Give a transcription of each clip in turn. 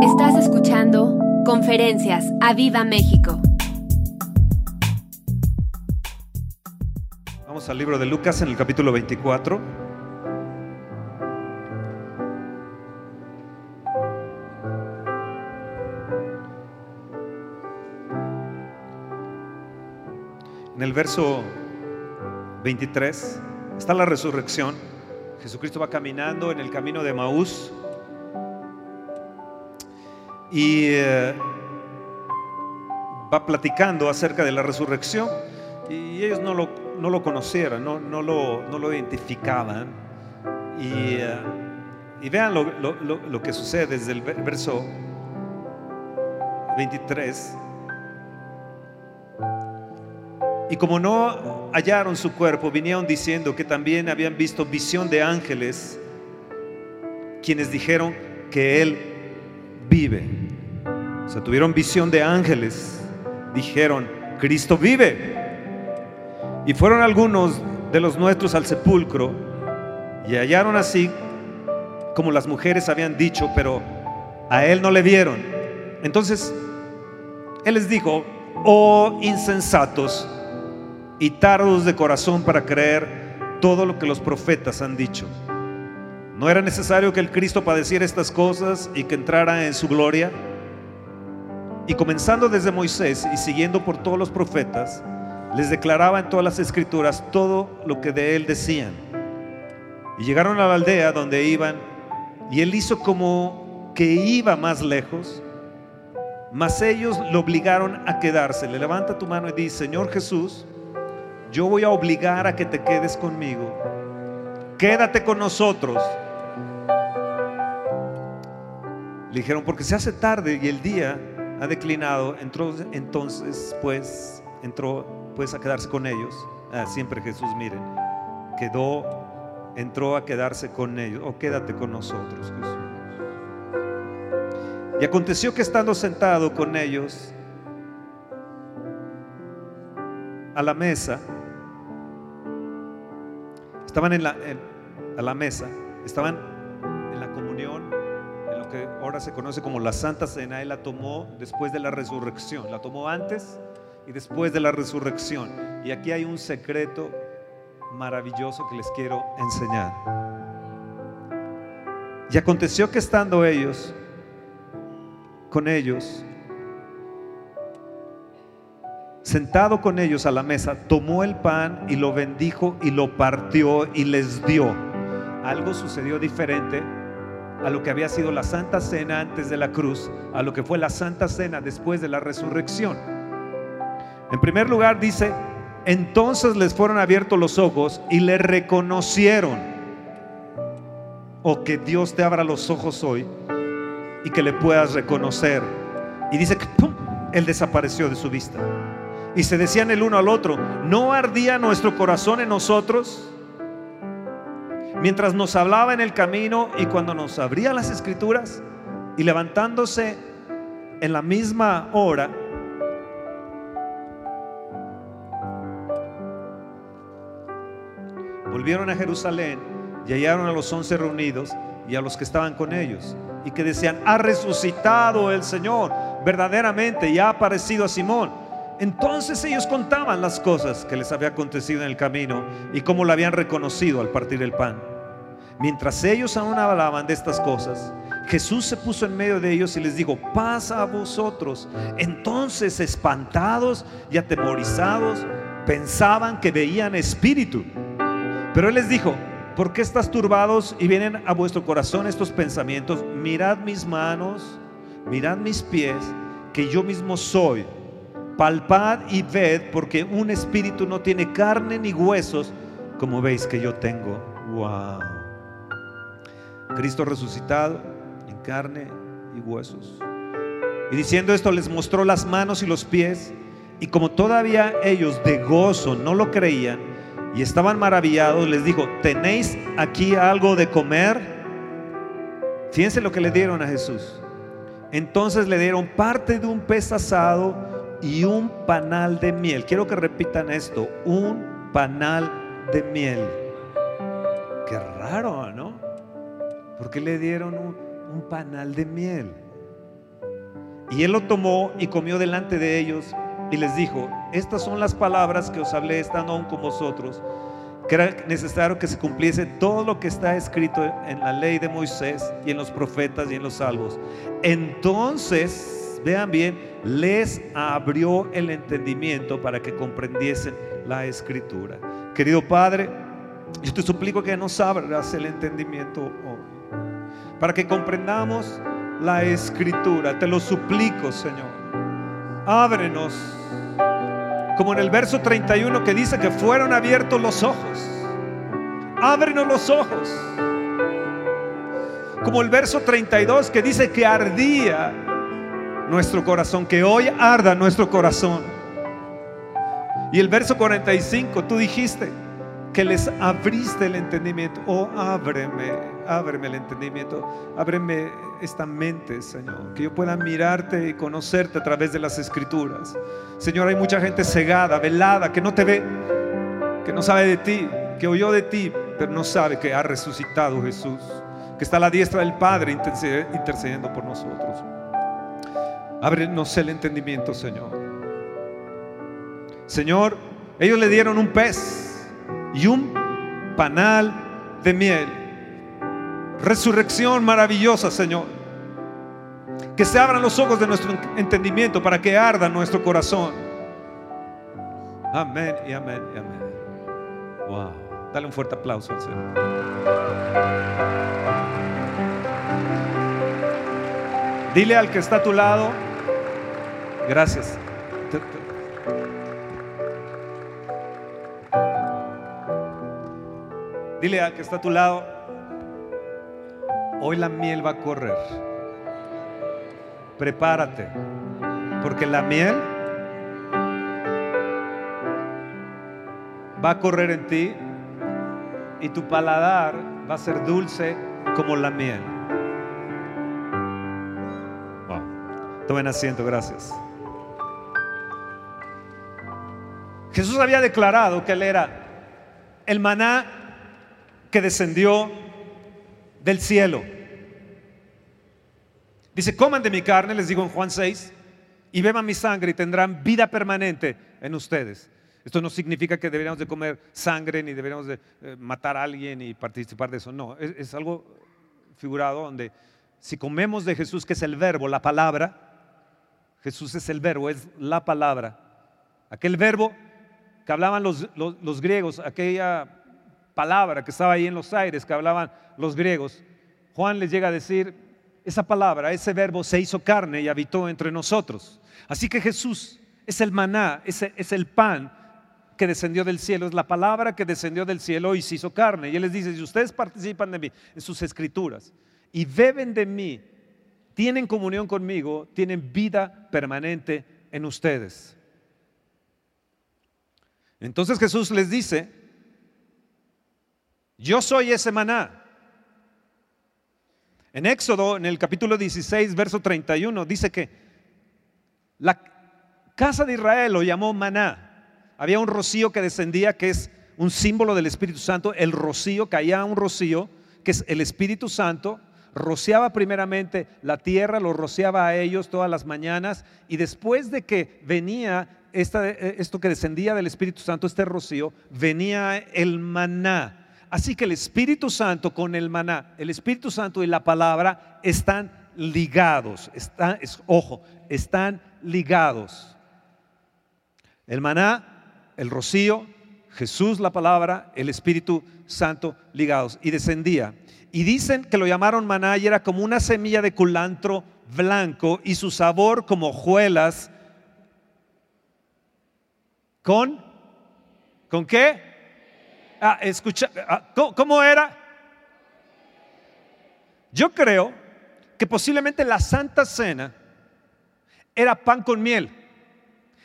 Estás escuchando Conferencias a Viva México. Vamos al libro de Lucas en el capítulo 24. En el verso 23 está la resurrección. Jesucristo va caminando en el camino de Maús y eh, va platicando acerca de la resurrección y ellos no lo, no lo conocieron, no, no, lo, no lo identificaban. Y, eh, y vean lo, lo, lo que sucede desde el verso 23. Y como no hallaron su cuerpo, vinieron diciendo que también habían visto visión de ángeles, quienes dijeron que Él vive. O sea, tuvieron visión de ángeles, dijeron, Cristo vive. Y fueron algunos de los nuestros al sepulcro y hallaron así como las mujeres habían dicho, pero a Él no le vieron. Entonces, Él les dijo, oh insensatos, y tardos de corazón para creer todo lo que los profetas han dicho. ¿No era necesario que el Cristo padeciera estas cosas y que entrara en su gloria? Y comenzando desde Moisés y siguiendo por todos los profetas, les declaraba en todas las escrituras todo lo que de él decían. Y llegaron a la aldea donde iban, y él hizo como que iba más lejos, mas ellos lo obligaron a quedarse. Le levanta tu mano y dice, Señor Jesús, yo voy a obligar a que te quedes conmigo. Quédate con nosotros. Le dijeron, porque se hace tarde y el día ha declinado. Entró entonces, pues, entró pues a quedarse con ellos. Ah, siempre Jesús, miren, quedó, entró a quedarse con ellos. O oh, quédate con nosotros, Jesús. Y aconteció que estando sentado con ellos a la mesa, Estaban en la, a la mesa, estaban ahora se conoce como la Santa Cena. Él la tomó después de la resurrección. La tomó antes y después de la resurrección. Y aquí hay un secreto maravilloso que les quiero enseñar. Y aconteció que estando ellos con ellos, sentado con ellos a la mesa, tomó el pan y lo bendijo y lo partió y les dio. Algo sucedió diferente a lo que había sido la Santa Cena antes de la cruz, a lo que fue la Santa Cena después de la resurrección. En primer lugar dice, entonces les fueron abiertos los ojos y le reconocieron. O que Dios te abra los ojos hoy y que le puedas reconocer. Y dice que Él desapareció de su vista. Y se decían el uno al otro, ¿no ardía nuestro corazón en nosotros? Mientras nos hablaba en el camino y cuando nos abría las escrituras y levantándose en la misma hora, volvieron a Jerusalén y hallaron a los once reunidos y a los que estaban con ellos y que decían, ha resucitado el Señor verdaderamente y ha aparecido a Simón. Entonces ellos contaban las cosas que les había acontecido en el camino y cómo lo habían reconocido al partir el pan. Mientras ellos aún hablaban de estas cosas, Jesús se puso en medio de ellos y les dijo, pasa a vosotros. Entonces, espantados y atemorizados, pensaban que veían espíritu. Pero Él les dijo, ¿por qué estás turbados y vienen a vuestro corazón estos pensamientos? Mirad mis manos, mirad mis pies, que yo mismo soy palpad y ved, porque un espíritu no tiene carne ni huesos, como veis que yo tengo. Wow. Cristo resucitado en carne y huesos. Y diciendo esto les mostró las manos y los pies, y como todavía ellos de gozo no lo creían y estaban maravillados, les dijo, ¿tenéis aquí algo de comer? Fíjense lo que le dieron a Jesús. Entonces le dieron parte de un pez asado y un panal de miel. Quiero que repitan esto, un panal de miel. Qué raro, ¿no? ¿Por qué le dieron un, panal de miel? Y él lo tomó y comió delante de ellos y les dijo, estas son las palabras que os hablé estando aún con vosotros, que era necesario que se cumpliese todo lo que está escrito en la ley de Moisés y en los profetas y en los salvos. Entonces, vean bien, les abrió el entendimiento para que comprendiesen la escritura. Querido Padre, yo te suplico que nos abras el entendimiento hoy, para que comprendamos la escritura. Te lo suplico, Señor. Ábrenos como en el verso 31 que dice que fueron abiertos los ojos. Ábrenos los ojos. Como el verso 32 que dice que ardía nuestro corazón, que hoy arda nuestro corazón. Y el verso 45, tú dijiste que les abriste el entendimiento. Oh, ábreme, ábreme el entendimiento, ábreme esta mente, Señor, que yo pueda mirarte y conocerte a través de las escrituras. Señor, hay mucha gente cegada, velada, que no te ve, que no sabe de ti, que oyó de ti, pero no sabe que ha resucitado Jesús, que está a la diestra del Padre intercediendo por nosotros. Ábrenos el entendimiento, Señor. Señor, ellos le dieron un pez y un panal de miel. Resurrección maravillosa, Señor. Que se abran los ojos de nuestro entendimiento para que arda nuestro corazón. Amén y amén y amén. Wow. Dale un fuerte aplauso al Señor. Dile al que está a tu lado, gracias. Dile al que está a tu lado, hoy la miel va a correr. Prepárate, porque la miel va a correr en ti y tu paladar va a ser dulce como la miel. Wow. Tomen asiento, gracias. Jesús había declarado que Él era el maná que descendió del cielo. Dice, coman de mi carne, les digo en Juan 6, y beban mi sangre y tendrán vida permanente en ustedes. Esto no significa que deberíamos de comer sangre ni deberíamos de eh, matar a alguien y participar de eso. No, es, es algo figurado donde si comemos de Jesús, que es el verbo, la palabra, Jesús es el verbo, es la palabra. Aquel verbo que hablaban los, los, griegos, aquella palabra que estaba ahí en los aires, que hablaban los griegos, Juan les llega a decir, esa palabra, ese verbo se hizo carne y habitó entre nosotros. Así que Jesús es el maná, es, es el pan que descendió del cielo, es la palabra que descendió del cielo y se hizo carne. Y Él les dice, si ustedes participan de mí en sus escrituras y beben de mí, tienen comunión conmigo, tienen vida permanente en ustedes. Entonces Jesús les dice, yo soy ese maná. En Éxodo, en el capítulo 16, verso 31, dice que la casa de Israel lo llamó maná. Había un rocío que descendía, que es un símbolo del Espíritu Santo. El rocío, caía un rocío, que es el Espíritu Santo, rociaba primeramente la tierra, lo rociaba a ellos todas las mañanas, y después de que venía esta, esto que descendía del Espíritu Santo, este rocío, venía el maná. Así que el Espíritu Santo con el maná, el Espíritu Santo y la palabra están ligados, están, es, ojo, están ligados. El maná, el rocío, Jesús la palabra, el Espíritu Santo ligados. Y descendía. Y dicen que lo llamaron maná y era como una semilla de culantro blanco y su sabor como hojuelas. ¿Con? ¿Con qué? Ah, escucha, ah, ¿cómo, ¿cómo era? Yo creo que posiblemente la Santa Cena era pan con miel.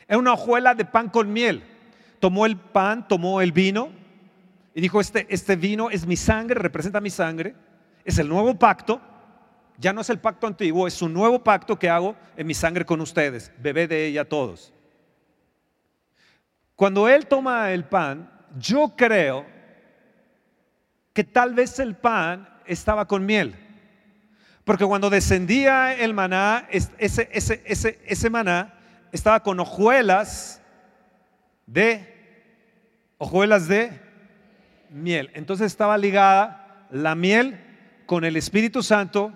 Era una hojuela de pan con miel. Tomó el pan, tomó el vino y dijo, este, este vino es mi sangre, representa mi sangre. Es el nuevo pacto. Ya no es el pacto antiguo, es un nuevo pacto que hago en mi sangre con ustedes. Bebé de ella todos. Cuando él toma el pan, yo creo que tal vez el pan estaba con miel. Porque cuando descendía el maná, ese, ese, ese, ese maná estaba con hojuelas de, hojuelas de miel. Entonces estaba ligada la miel con el Espíritu Santo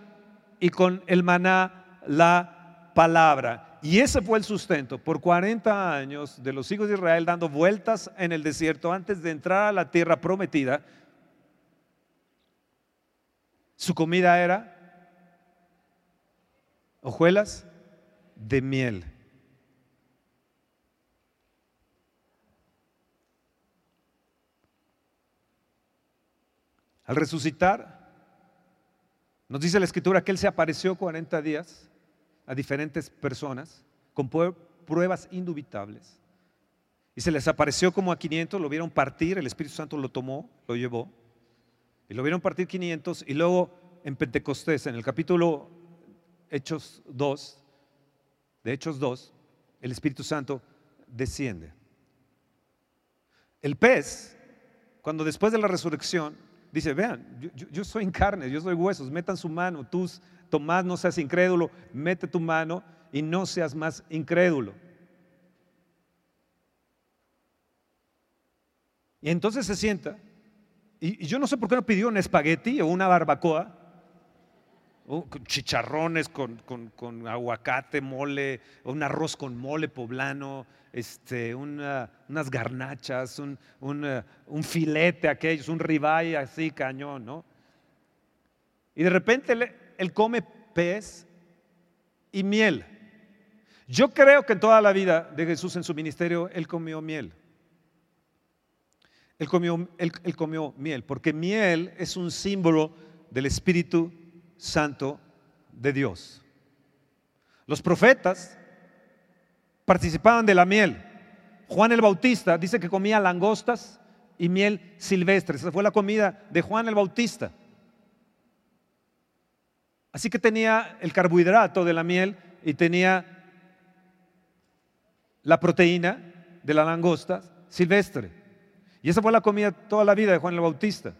y con el maná la palabra. Y ese fue el sustento por 40 años de los hijos de Israel dando vueltas en el desierto antes de entrar a la tierra prometida. Su comida era hojuelas de miel. Al resucitar, nos dice la escritura que Él se apareció 40 días a diferentes personas con pruebas indubitables. Y se les apareció como a 500, lo vieron partir, el Espíritu Santo lo tomó, lo llevó. Y lo vieron partir 500 y luego en Pentecostés, en el capítulo Hechos 2, de Hechos 2, el Espíritu Santo desciende. El pez, cuando después de la resurrección Dice, vean, yo, soy en carne, yo soy huesos, metan su mano, tú, Tomás, no seas incrédulo, mete tu mano y no seas más incrédulo. Y entonces se sienta, y, yo no sé por qué no pidió un espagueti o una barbacoa, chicharrones con, con, aguacate, mole, un arroz con mole poblano, este, unas garnachas, un, un, filete aquellos, un ribeye así cañón, ¿no? Y de repente él, él come pez y miel. Yo creo que en toda la vida de Jesús en su ministerio, él comió miel. Él comió, él, comió miel, porque miel es un símbolo del Espíritu Santo de Dios. Los profetas participaban de la miel. Juan el Bautista dice que comía langostas y miel silvestre. Esa fue la comida de Juan el Bautista. Así que tenía el carbohidrato de la miel y tenía la proteína de la langosta silvestre. Y esa fue la comida toda la vida de Juan el Bautista.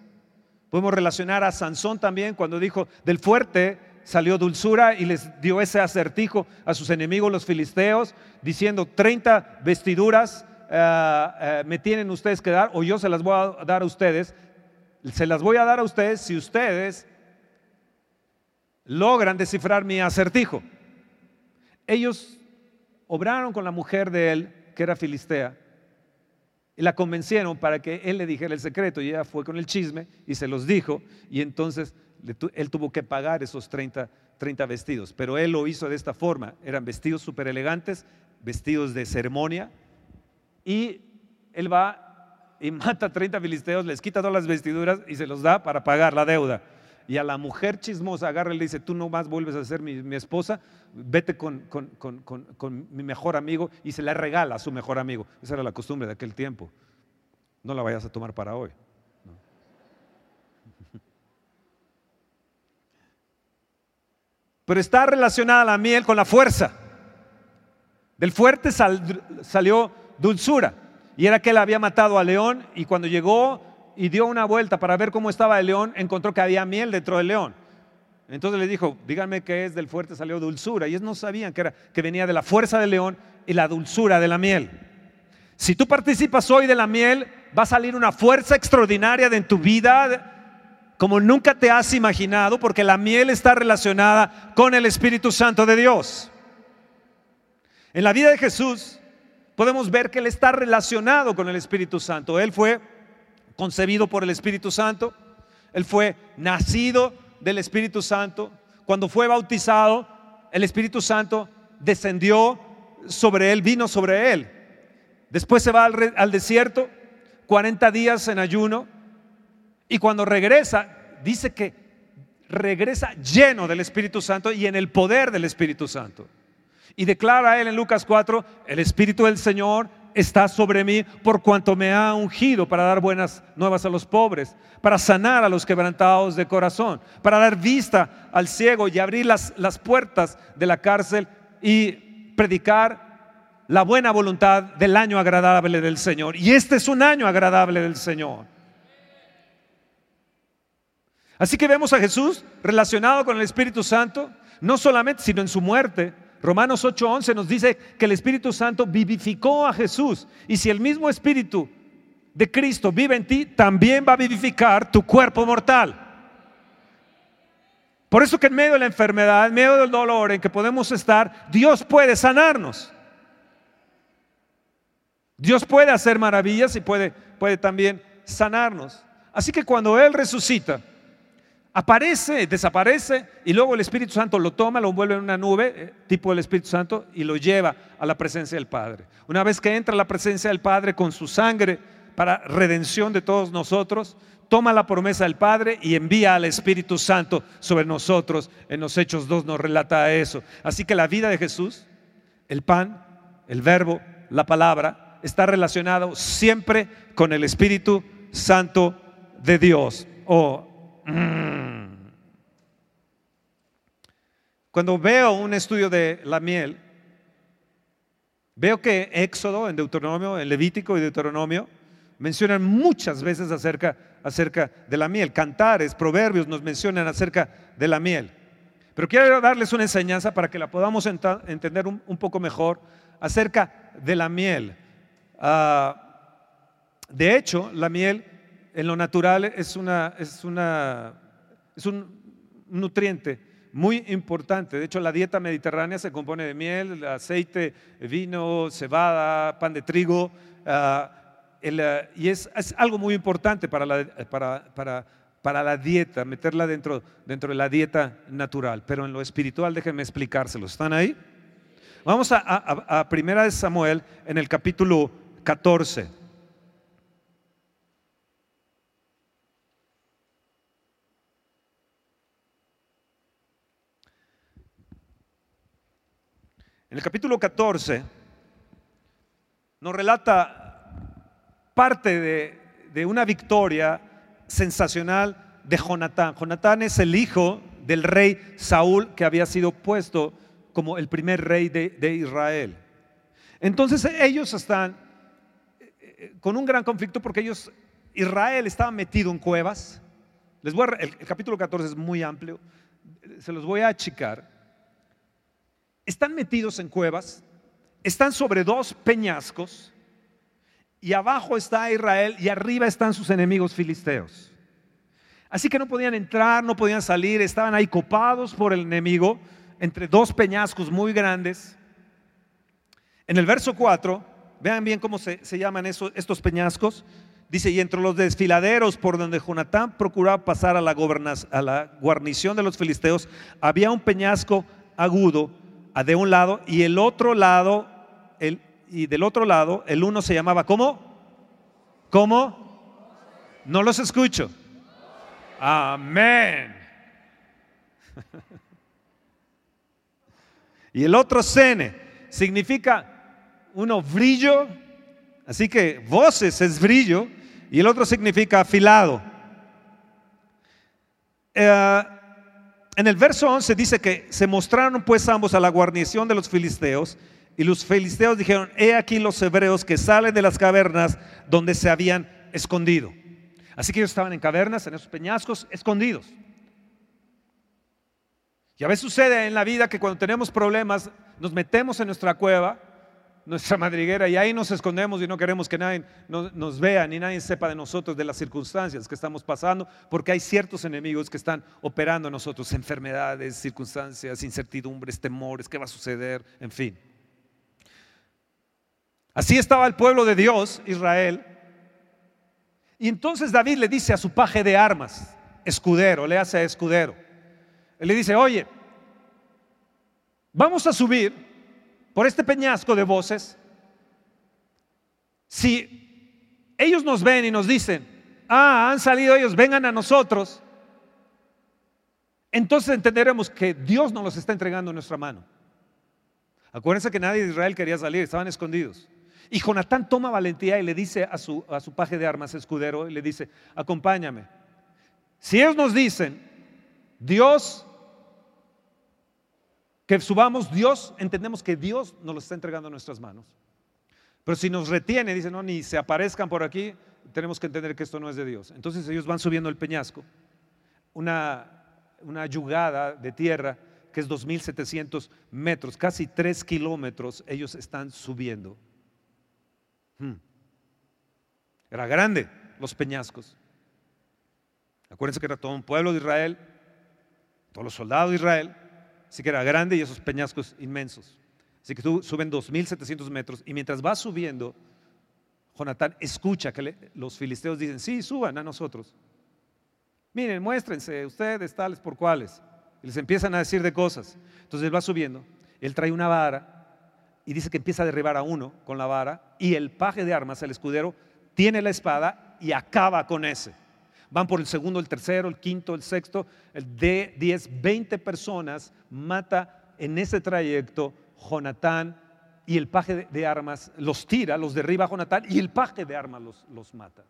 Podemos relacionar a Sansón también cuando dijo, del fuerte salió dulzura y les dio ese acertijo a sus enemigos los filisteos, diciendo, 30 vestiduras eh, eh, me tienen ustedes que dar o yo se las voy a dar a ustedes. Se las voy a dar a ustedes si ustedes logran descifrar mi acertijo. Ellos obraron con la mujer de él, que era filistea, y la convencieron para que él le dijera el secreto y ella fue con el chisme y se los dijo y entonces él tuvo que pagar esos 30, 30 vestidos. Pero él lo hizo de esta forma. Eran vestidos súper elegantes, vestidos de ceremonia y él va y mata a 30 filisteos, les quita todas las vestiduras y se los da para pagar la deuda. Y a la mujer chismosa agarra y le dice, tú no más vuelves a ser mi, esposa, vete con, mi mejor amigo y se la regala a su mejor amigo. Esa era la costumbre de aquel tiempo. No la vayas a tomar para hoy. Pero está relacionada la miel con la fuerza. Del fuerte salió dulzura. Y era que él había matado a león y cuando llegó y dio una vuelta para ver cómo estaba el león, encontró que había miel dentro del león. Entonces le dijo, díganme qué es del fuerte salió dulzura. Y ellos no sabían que, era, que venía de la fuerza del león y la dulzura de la miel. Si tú participas hoy de la miel, va a salir una fuerza extraordinaria de en tu vida como nunca te has imaginado, porque la miel está relacionada con el Espíritu Santo de Dios. En la vida de Jesús podemos ver que Él está relacionado con el Espíritu Santo. Él fue concebido por el Espíritu Santo. Él fue nacido del Espíritu Santo. Cuando fue bautizado, el Espíritu Santo descendió sobre él, vino sobre él. Después se va al, desierto, 40 días en ayuno, y cuando regresa, dice que regresa lleno del Espíritu Santo y en el poder del Espíritu Santo. Y declara él en Lucas 4, el Espíritu del Señor está sobre mí por cuanto me ha ungido para dar buenas nuevas a los pobres, para sanar a los quebrantados de corazón, para dar vista al ciego y abrir las, las puertas de la cárcel y predicar la buena voluntad del año agradable del Señor. Y este es un año agradable del Señor. Así que vemos a Jesús relacionado con el Espíritu Santo, no solamente, sino en su muerte. Romanos 8:11 nos dice que el Espíritu Santo vivificó a Jesús. Y si el mismo Espíritu de Cristo vive en ti, también va a vivificar tu cuerpo mortal. Por eso que en medio de la enfermedad, en medio del dolor en que podemos estar, Dios puede sanarnos. Dios puede hacer maravillas y puede, puede también sanarnos. Así que cuando Él resucita, aparece, desaparece y luego el Espíritu Santo lo toma, lo envuelve en una nube, eh, tipo del Espíritu Santo, y lo lleva a la presencia del Padre. Una vez que entra a la presencia del Padre con su sangre para redención de todos nosotros, toma la promesa del Padre y envía al Espíritu Santo sobre nosotros. En los Hechos 2 nos relata eso. Así que la vida de Jesús, el pan, el verbo, la palabra, está relacionado siempre con el Espíritu Santo de Dios. Mm. Cuando veo un estudio de la miel, veo que Éxodo, en Deuteronomio, en Levítico y Deuteronomio, mencionan muchas veces acerca, acerca de la miel. Cantares, proverbios nos mencionan acerca de la miel. Pero quiero darles una enseñanza para que la podamos entender un, poco mejor acerca de la miel. Ah, de hecho, la miel en lo natural es, una, es, una, es un nutriente muy importante. De hecho, la dieta mediterránea se compone de miel, aceite, vino, cebada, pan de trigo, ah, y es, algo muy importante para la, para, para, para la dieta, meterla dentro, dentro de la dieta natural. Pero en lo espiritual, déjenme explicárselo. ¿Están ahí? Vamos a, a, a Primera de Samuel en el capítulo 14. En el capítulo 14 nos relata parte de, una victoria sensacional de Jonatán. Jonatán es el hijo del rey Saúl que había sido puesto como el primer rey de, Israel. Entonces ellos están eh, eh, con un gran conflicto porque ellos, Israel estaba metido en cuevas. Les el, el capítulo 14 es muy amplio, se los voy a achicar están metidos en cuevas, están sobre dos peñascos y abajo está Israel y arriba están sus enemigos filisteos. Así que no podían entrar, no podían salir, estaban ahí copados por el enemigo entre dos peñascos muy grandes. En el verso 4, vean bien cómo se, llaman estos peñascos. Dice, y entre los desfiladeros por donde Jonatán procuraba pasar a la, a la guarnición de los filisteos, había un peñasco agudo de un lado y el otro lado, el, y del otro lado, el uno se llamaba ¿cómo? ¿Cómo? No los escucho. Amén. y el otro sene significa uno brillo, así que voces es brillo, y el otro significa afilado. Eh, en el verso 11 dice que se mostraron pues ambos a la guarnición de los filisteos y los filisteos dijeron, he aquí los hebreos que salen de las cavernas donde se habían escondido. Así que ellos estaban en cavernas, en esos peñascos, escondidos. Y a veces sucede en la vida que cuando tenemos problemas nos metemos en nuestra cueva nuestra madriguera y ahí nos escondemos y no queremos que nadie nos, vea ni nadie sepa de nosotros, de las circunstancias que estamos pasando, porque hay ciertos enemigos que están operando nosotros, enfermedades, circunstancias, incertidumbres, temores, qué va a suceder, en fin. Así estaba el pueblo de Dios, Israel. Y entonces David le dice a su paje de armas, escudero, le hace escudero. Él le dice, oye, vamos a subir por este peñasco de voces, si ellos nos ven y nos dicen, ah, han salido ellos, vengan a nosotros, entonces entenderemos que Dios nos los está entregando en nuestra mano. Acuérdense que nadie de Israel quería salir, estaban escondidos. Y Jonatán toma valentía y le dice a su, a su paje de armas escudero, y le dice, acompáñame. Si ellos nos dicen, Dios que subamos Dios, entendemos que Dios nos lo está entregando a nuestras manos. Pero si nos retiene, dice, no, ni se aparezcan por aquí, tenemos que entender que esto no es de Dios. Entonces ellos van subiendo el peñasco. una, una yugada de tierra que es 2.700 metros, casi 3 kilómetros, ellos están subiendo. Hmm. Era grande los peñascos. Acuérdense que era todo un pueblo de Israel, todos los soldados de Israel, así que era grande y esos peñascos inmensos. Así que suben 2.700 metros y mientras va subiendo, Jonatán escucha que los filisteos dicen, sí, suban a nosotros. Miren, muéstrense ustedes tales por cuales. Y les empiezan a decir de cosas. Entonces él va subiendo, él trae una vara y dice que empieza a derribar a uno con la vara y el paje de armas, el escudero, tiene la espada y acaba con ese. Van por el segundo, el tercero, el quinto, el sexto, el de 10, 20 personas mata en ese trayecto Jonatán y el paje de armas los tira, los derriba Jonatán y el paje de armas los, los mata.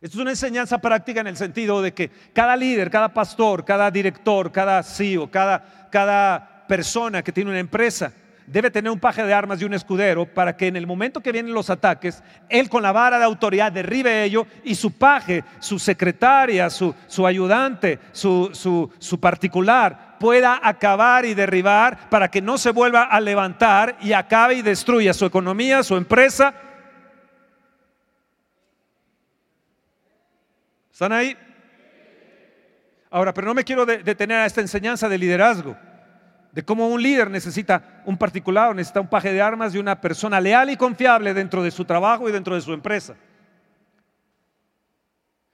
Esto es una enseñanza práctica en el sentido de que cada líder, cada pastor, cada director, cada CEO, cada, cada persona que tiene una empresa debe tener un paje de armas y un escudero para que en el momento que vienen los ataques, él con la vara de autoridad derribe ello y su paje, su secretaria, su, ayudante, su, su, su particular pueda acabar y derribar para que no se vuelva a levantar y acabe y destruya su economía, su empresa ¿Están ahí? Ahora, pero no me quiero detener a esta enseñanza de liderazgo, de cómo un líder necesita un particular, necesita un paje de armas y una persona leal y confiable dentro de su trabajo y dentro de su empresa.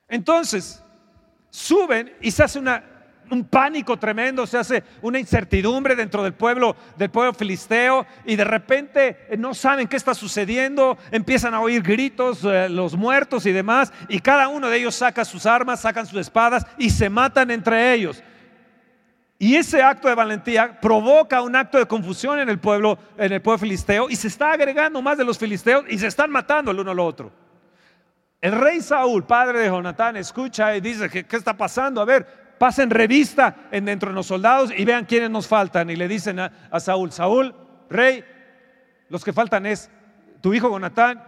Entonces, suben y se hace un pánico tremendo, se hace una incertidumbre dentro del pueblo, del pueblo filisteo, y de repente eh, no saben qué está sucediendo, empiezan a oír gritos, eh, los muertos y demás, y cada uno de ellos saca sus armas, sacan sus espadas y se matan entre ellos. Y ese acto de valentía provoca un acto de confusión en el pueblo, en el pueblo filisteo, y se está agregando más de los filisteos y se están matando el uno al otro. El rey Saúl, padre de Jonatán, escucha y dice, ¿qué, qué está pasando? A ver, pasen revista en dentro de los soldados y vean quiénes nos faltan. Y le dicen a, Saúl, Saúl, rey, los que faltan es tu hijo Jonatán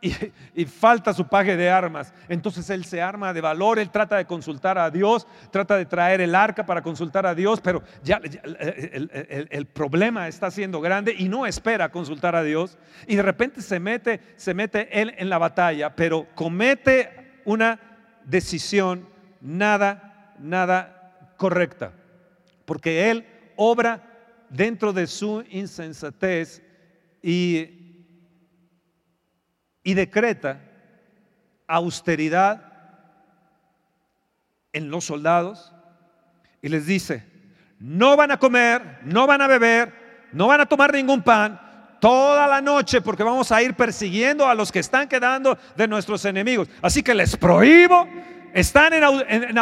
y, falta su paje de armas. Entonces él se arma de valor, él trata de consultar a Dios, trata de traer el arca para consultar a Dios, pero ya, el, el, problema está siendo grande y no espera consultar a Dios. Y de repente se mete, se mete él en la batalla, pero comete una decisión nada nada correcta, porque Él obra dentro de su insensatez y, y decreta austeridad en los soldados y les dice, no van a comer, no van a beber, no van a tomar ningún pan toda la noche porque vamos a ir persiguiendo a los que están quedando de nuestros enemigos. Así que les prohíbo están en,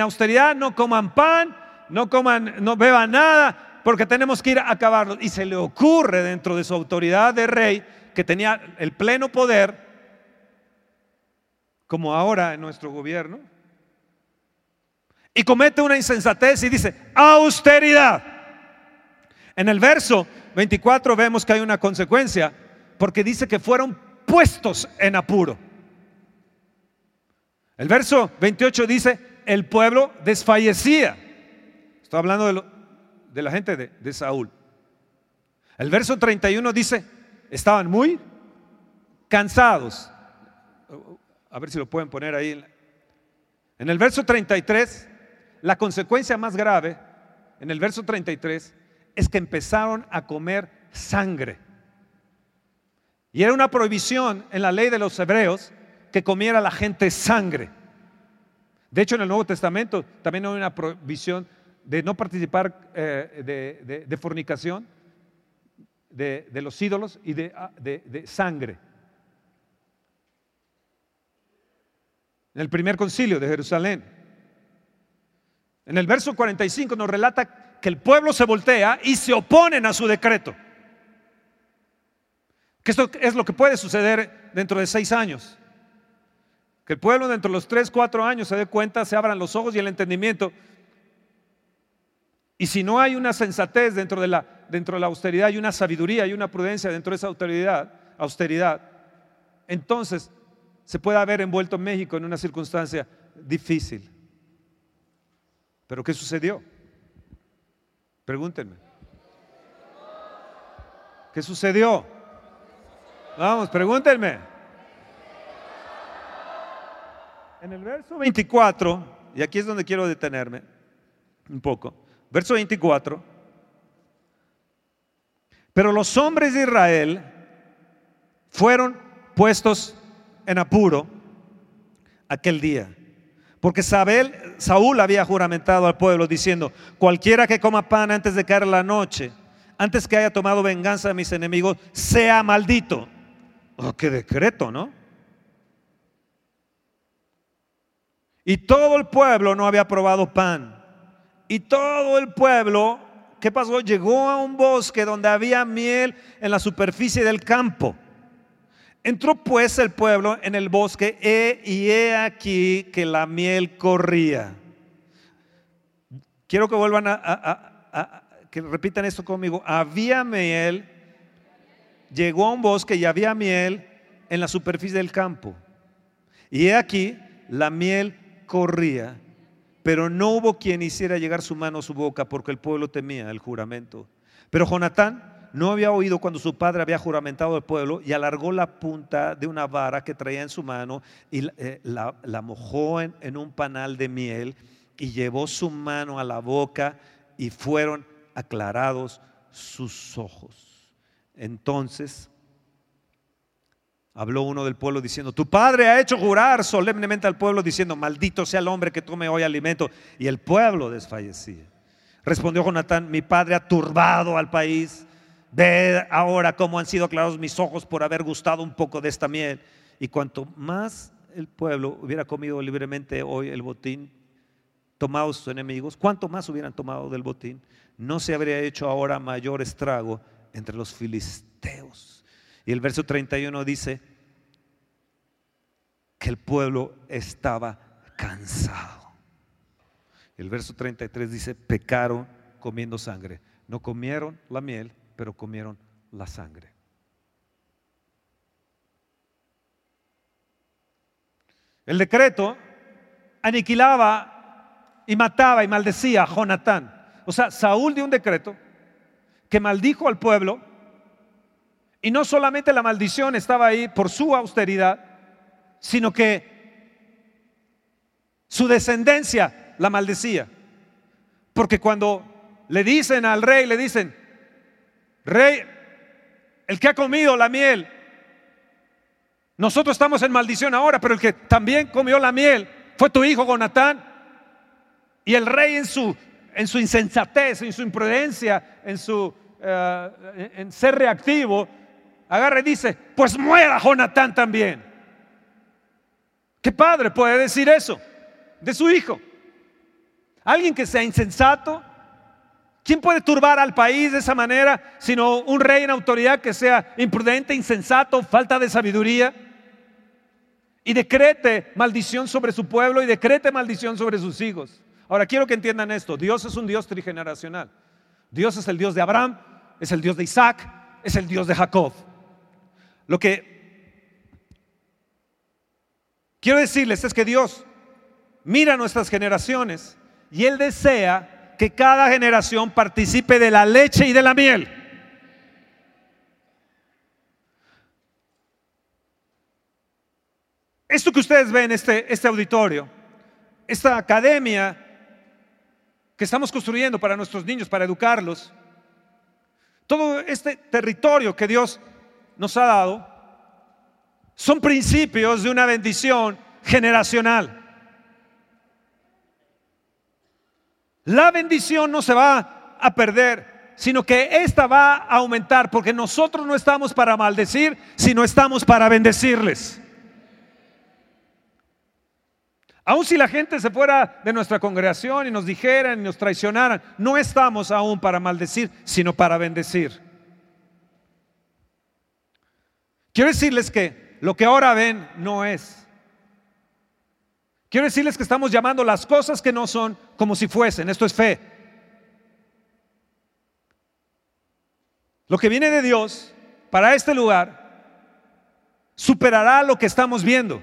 austeridad, no coman pan, no coman, no beban nada, porque tenemos que ir a acabarlos. Y se le ocurre dentro de su autoridad de rey, que tenía el pleno poder, como ahora en nuestro gobierno, y comete una insensatez y dice, austeridad. En el verso 24 vemos que hay una consecuencia, porque dice que fueron puestos en apuro. El verso 28 dice, el pueblo desfallecía. Estoy hablando de, la gente de, Saúl. El verso 31 dice, estaban muy cansados. A ver si lo pueden poner ahí. En el verso 33, la consecuencia más grave, en el verso 33, es que empezaron a comer sangre. Y era una prohibición en la ley de los hebreos que comiera la gente sangre. De hecho, en el Nuevo Testamento también hay una prohibición de no participar eh, de, fornicación, de, los ídolos y ah, de, sangre. En el primer concilio de Jerusalén, en el verso 45 nos relata que el pueblo se voltea y se oponen a su decreto. Que esto es lo que puede suceder dentro de seis años. Que el pueblo dentro de los tres, cuatro años se dé cuenta, se abran los ojos y el entendimiento. Y si no hay una sensatez dentro de la, dentro de la austeridad y una sabiduría y una prudencia dentro de esa austeridad, entonces se puede haber envuelto México en una circunstancia difícil. Pero ¿qué sucedió? Pregúntenme. ¿Qué sucedió? Vamos, pregúntenme. En el verso 24, y aquí es donde quiero detenerme un poco, verso 24, pero los hombres de Israel fueron puestos en apuro aquel día. Porque Saúl había juramentado al pueblo diciendo, cualquiera que coma pan antes de caer la noche, antes que haya tomado venganza de mis enemigos, sea maldito. Oh, qué decreto, ¿no? Y todo el pueblo no había probado pan. Y todo el pueblo, ¿qué pasó? Llegó a un bosque donde había miel en la superficie del campo. Entró pues el pueblo en el bosque y he aquí que la miel corría. Quiero que vuelvan a, que repitan esto conmigo. Había miel, llegó a un bosque y había miel en la superficie del campo. Y he aquí, la miel corría, pero no hubo quien hiciera llegar su mano a su boca porque el pueblo temía el juramento. Pero Jonatán no había oído cuando su padre había juramentado al pueblo y alargó la punta de una vara que traía en su mano y eh, la, mojó en, en un panal de miel y llevó su mano a la boca y fueron aclarados sus ojos. Entonces habló uno del pueblo diciendo, tu padre ha hecho jurar solemnemente al pueblo diciendo, maldito sea el hombre que tome hoy alimento. Y el pueblo desfallecía. Respondió Jonatán, mi padre ha turbado al país Ve ahora cómo han sido aclarados mis ojos por haber gustado un poco de esta miel. Y cuanto más el pueblo hubiera comido libremente hoy el botín, tomado sus enemigos, cuanto más hubieran tomado del botín, no se habría hecho ahora mayor estrago entre los filisteos. Y el verso 31 dice que el pueblo estaba cansado. El verso 33 dice, pecaron comiendo sangre. No comieron la miel, pero comieron la sangre. El decreto aniquilaba y mataba y maldecía a Jonatán. O sea, Saúl dio un decreto que maldijo al pueblo y no solamente la maldición estaba ahí por su austeridad, sino que su descendencia la maldecía. Porque cuando le dicen al rey, le dicen, Rey, el que ha comido la miel, nosotros estamos en maldición ahora, pero el que también comió la miel fue tu hijo Jonatán. Y el rey en su, en su insensatez, en su imprudencia, en su eh, en ser reactivo, agarra y dice, pues muera Jonatán también. ¿Qué padre puede decir eso de su hijo? Alguien que sea insensato, ¿Quién puede turbar al país de esa manera sino un rey en autoridad que sea imprudente, insensato, falta de sabiduría? Y decrete maldición sobre su pueblo y decrete maldición sobre sus hijos. Ahora quiero que entiendan esto. Dios es un Dios trigeneracional. Dios es el Dios de Abraham, es el Dios de Isaac, es el Dios de Jacob. Lo que quiero decirles es que Dios mira nuestras generaciones y Él desea que cada generación participe de la leche y de la miel. Esto que ustedes ven, este, este auditorio, esta academia que estamos construyendo para nuestros niños, para educarlos, todo este territorio que Dios nos ha dado, son principios de una bendición generacional. La bendición no se va a perder, sino que esta va a aumentar, porque nosotros no estamos para maldecir, sino estamos para bendecirles. Aun si la gente se fuera de nuestra congregación y nos dijeran y nos traicionaran, no estamos aún para maldecir, sino para bendecir. Quiero decirles que lo que ahora ven no es. Quiero decirles que estamos llamando las cosas que no son como si fuesen. Esto es fe. Lo que viene de Dios para este lugar superará lo que estamos viendo.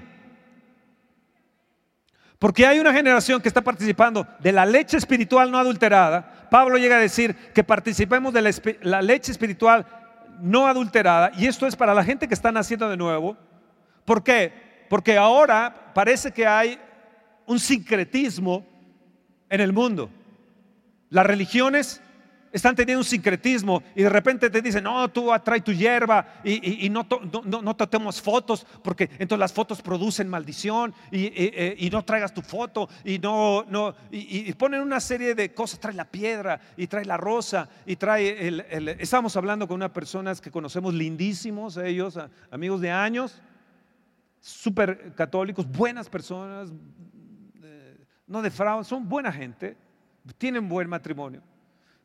Porque hay una generación que está participando de la leche espiritual no adulterada. Pablo llega a decir que participemos de la, leche espiritual no adulterada. Y esto es para la gente que está naciendo de nuevo. ¿Por qué? Porque ahora parece que hay un sincretismo en el mundo. Las religiones están teniendo un sincretismo y de repente te dicen, no, tú atrae tu hierba y, no, no, no, tomemos fotos porque entonces las fotos producen maldición y, no traigas tu foto y no, no, y, ponen una serie de cosas, trae la piedra y trae la rosa y trae el, el estábamos hablando con unas personas que conocemos lindísimos, ellos, amigos de años, súper católicos, buenas personas, eh, no defraudan, son buena gente, tienen buen matrimonio.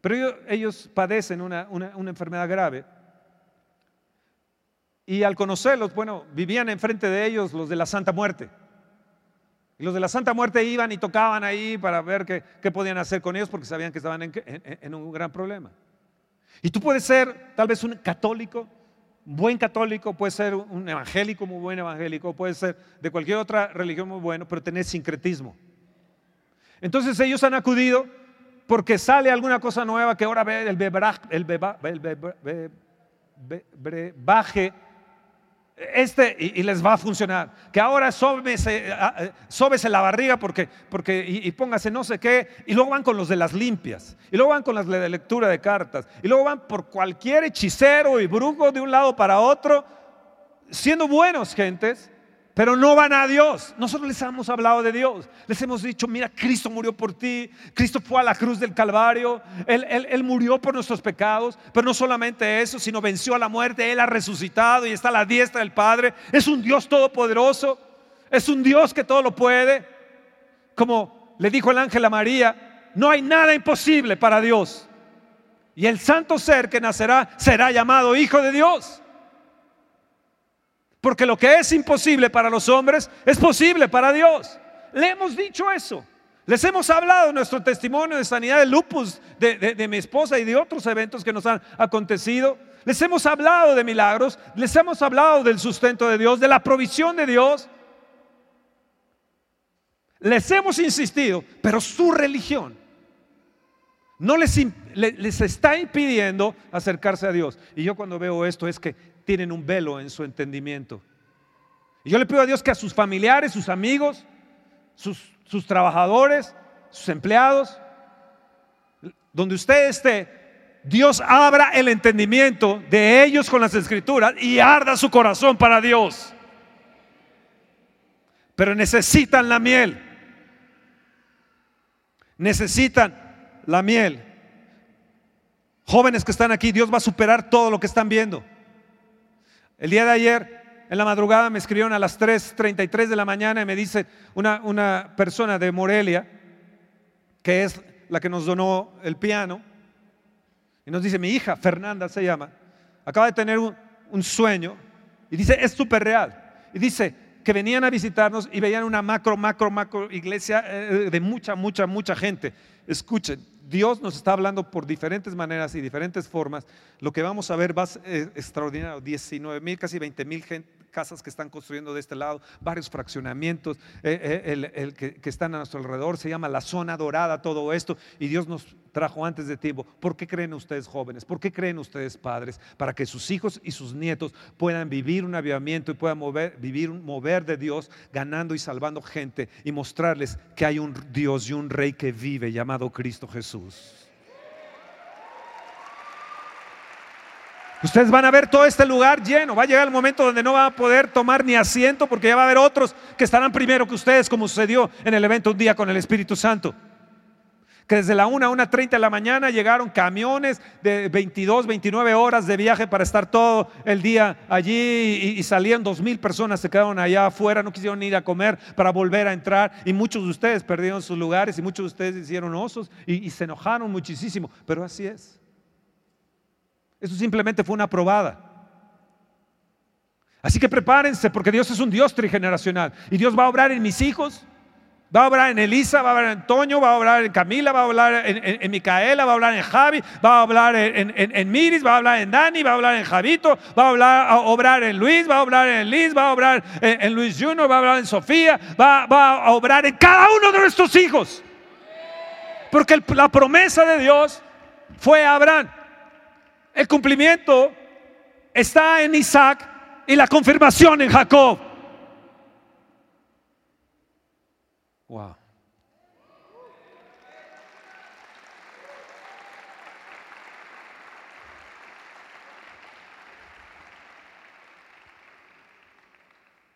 Pero ellos, padecen una, enfermedad grave. Y al conocerlos, bueno, vivían enfrente de ellos los de la Santa Muerte. Y los de la Santa Muerte iban y tocaban ahí para ver qué, podían hacer con ellos porque sabían que estaban en, un gran problema. Y tú puedes ser tal vez un católico, un buen católico, puedes ser un evangélico, muy buen evangélico, puede ser de cualquier otra religión muy bueno, pero tener sincretismo. Entonces ellos han acudido porque sale alguna cosa nueva que ahora ve el brebaje este y, les va a funcionar. Que ahora sóbese, sóbese la barriga porque, porque y, póngase no sé qué. Y luego van con los de las limpias. Y luego van con las de lectura de cartas. Y luego van por cualquier hechicero y brujo de un lado para otro, siendo buenos gentes pero no van a Dios. Nosotros les hemos hablado de Dios. Les hemos dicho, mira, Cristo murió por ti. Cristo fue a la cruz del Calvario. Él, él, murió por nuestros pecados. Pero no solamente eso, sino venció a la muerte. Él ha resucitado y está a la diestra del Padre. Es un Dios todopoderoso. Es un Dios que todo lo puede. Como le dijo el ángel a María, no hay nada imposible para Dios. Y el santo ser que nacerá será llamado Hijo de Dios. Porque lo que es imposible para los hombres es posible para Dios. Le hemos dicho eso. Les hemos hablado de nuestro testimonio de sanidad de lupus de, mi esposa y de otros eventos que nos han acontecido. Les hemos hablado de milagros, les hemos hablado del sustento de Dios, de la provisión de Dios. Les hemos insistido, pero su religión no les, les, está impidiendo acercarse a Dios. Y yo cuando veo esto es que tienen un velo en su entendimiento. Yo le pido a Dios que a sus familiares, sus amigos, sus, sus trabajadores, sus empleados, donde usted esté, Dios abra el entendimiento de ellos con las escrituras y arda su corazón para Dios. Pero necesitan la miel. Necesitan la miel. Jóvenes que están aquí, Dios va a superar todo lo que están viendo. El día de ayer, en la madrugada, me escribieron a las 3.33 de la mañana y me dice una, una persona de Morelia, que es la que nos donó el piano, y nos dice, mi hija, Fernanda se llama, acaba de tener un, sueño, y dice, es súper real. Y dice que venían a visitarnos y veían una macro, macro, macro iglesia eh, de mucha, mucha, mucha gente. Escuchen, Dios nos está hablando por diferentes maneras y diferentes formas. Lo que vamos a ver va a ser eh, extraordinario. 19 mil, casi 20 mil casas que están construyendo de este lado, varios fraccionamientos eh, eh, el, que, están a nuestro alrededor. Se llama la zona dorada, todo esto. Y Dios nos trajo antes de tiempo. ¿Por qué creen ustedes jóvenes? ¿Por qué creen ustedes padres? Para que sus hijos y sus nietos puedan vivir un avivamiento y puedan mover, vivir un mover de Dios, ganando y salvando gente y mostrarles que hay un Dios y un Rey que vive llamado Cristo Jesús. Ustedes van a ver todo este lugar lleno. Va a llegar el momento donde no va a poder tomar ni asiento porque ya va a haber otros que estarán primero que ustedes, como sucedió en el evento un día con el Espíritu Santo. Que desde la 1 a 1.30 de la mañana llegaron camiones de 22, 29 horas de viaje para estar todo el día allí y, salían dos mil personas, se quedaron allá afuera, no quisieron ir a comer para volver a entrar y muchos de ustedes perdieron sus lugares y muchos de ustedes hicieron osos y se enojaron muchísimo, pero así es. Eso simplemente fue una probada. Así que prepárense porque Dios es un Dios trigeneracional y Dios va a obrar en mis hijos Va a obrar en Elisa, va a obrar en Antonio, va a obrar en Camila, va a hablar en, Micaela, va a hablar en Javi, va a hablar en, Miris, va a hablar en Dani, va a hablar en Javito, va a, hablar, a obrar en Luis, va a obrar en Liz, va a obrar en, Luis Junior, va a obrar en Sofía, va a obrar en cada uno de nuestros hijos. Porque la promesa de Dios fue a Abraham. El cumplimiento está en Isaac y la confirmación en Jacob. Wow.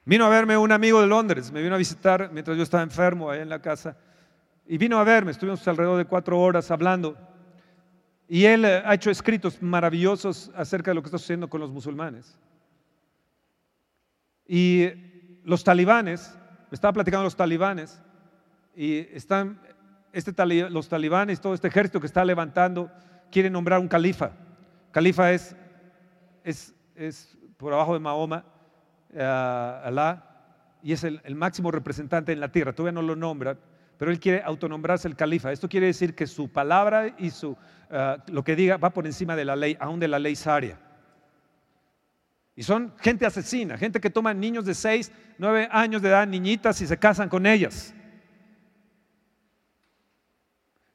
Vino a verme un amigo de Londres, me vino a visitar mientras yo estaba enfermo ahí en la casa. Y vino a verme, estuvimos alrededor de cuatro horas hablando. Y él eh, ha hecho escritos maravillosos acerca de lo que está sucediendo con los musulmanes. Y los talibanes, me estaba platicando los talibanes, y están, este los talibanes, todo este ejército que está levantando, quiere nombrar un califa. Califa es, es, es por abajo de Mahoma, uh, Alá, y es el, máximo representante en la tierra. Todavía no lo nombran, pero él quiere autonombrarse el califa. Esto quiere decir que su palabra y su, uh, lo que diga va por encima de la ley, aún de la ley saria. Y son gente asesina, gente que toma niños de 6, 9 años de edad, niñitas, y se casan con ellas.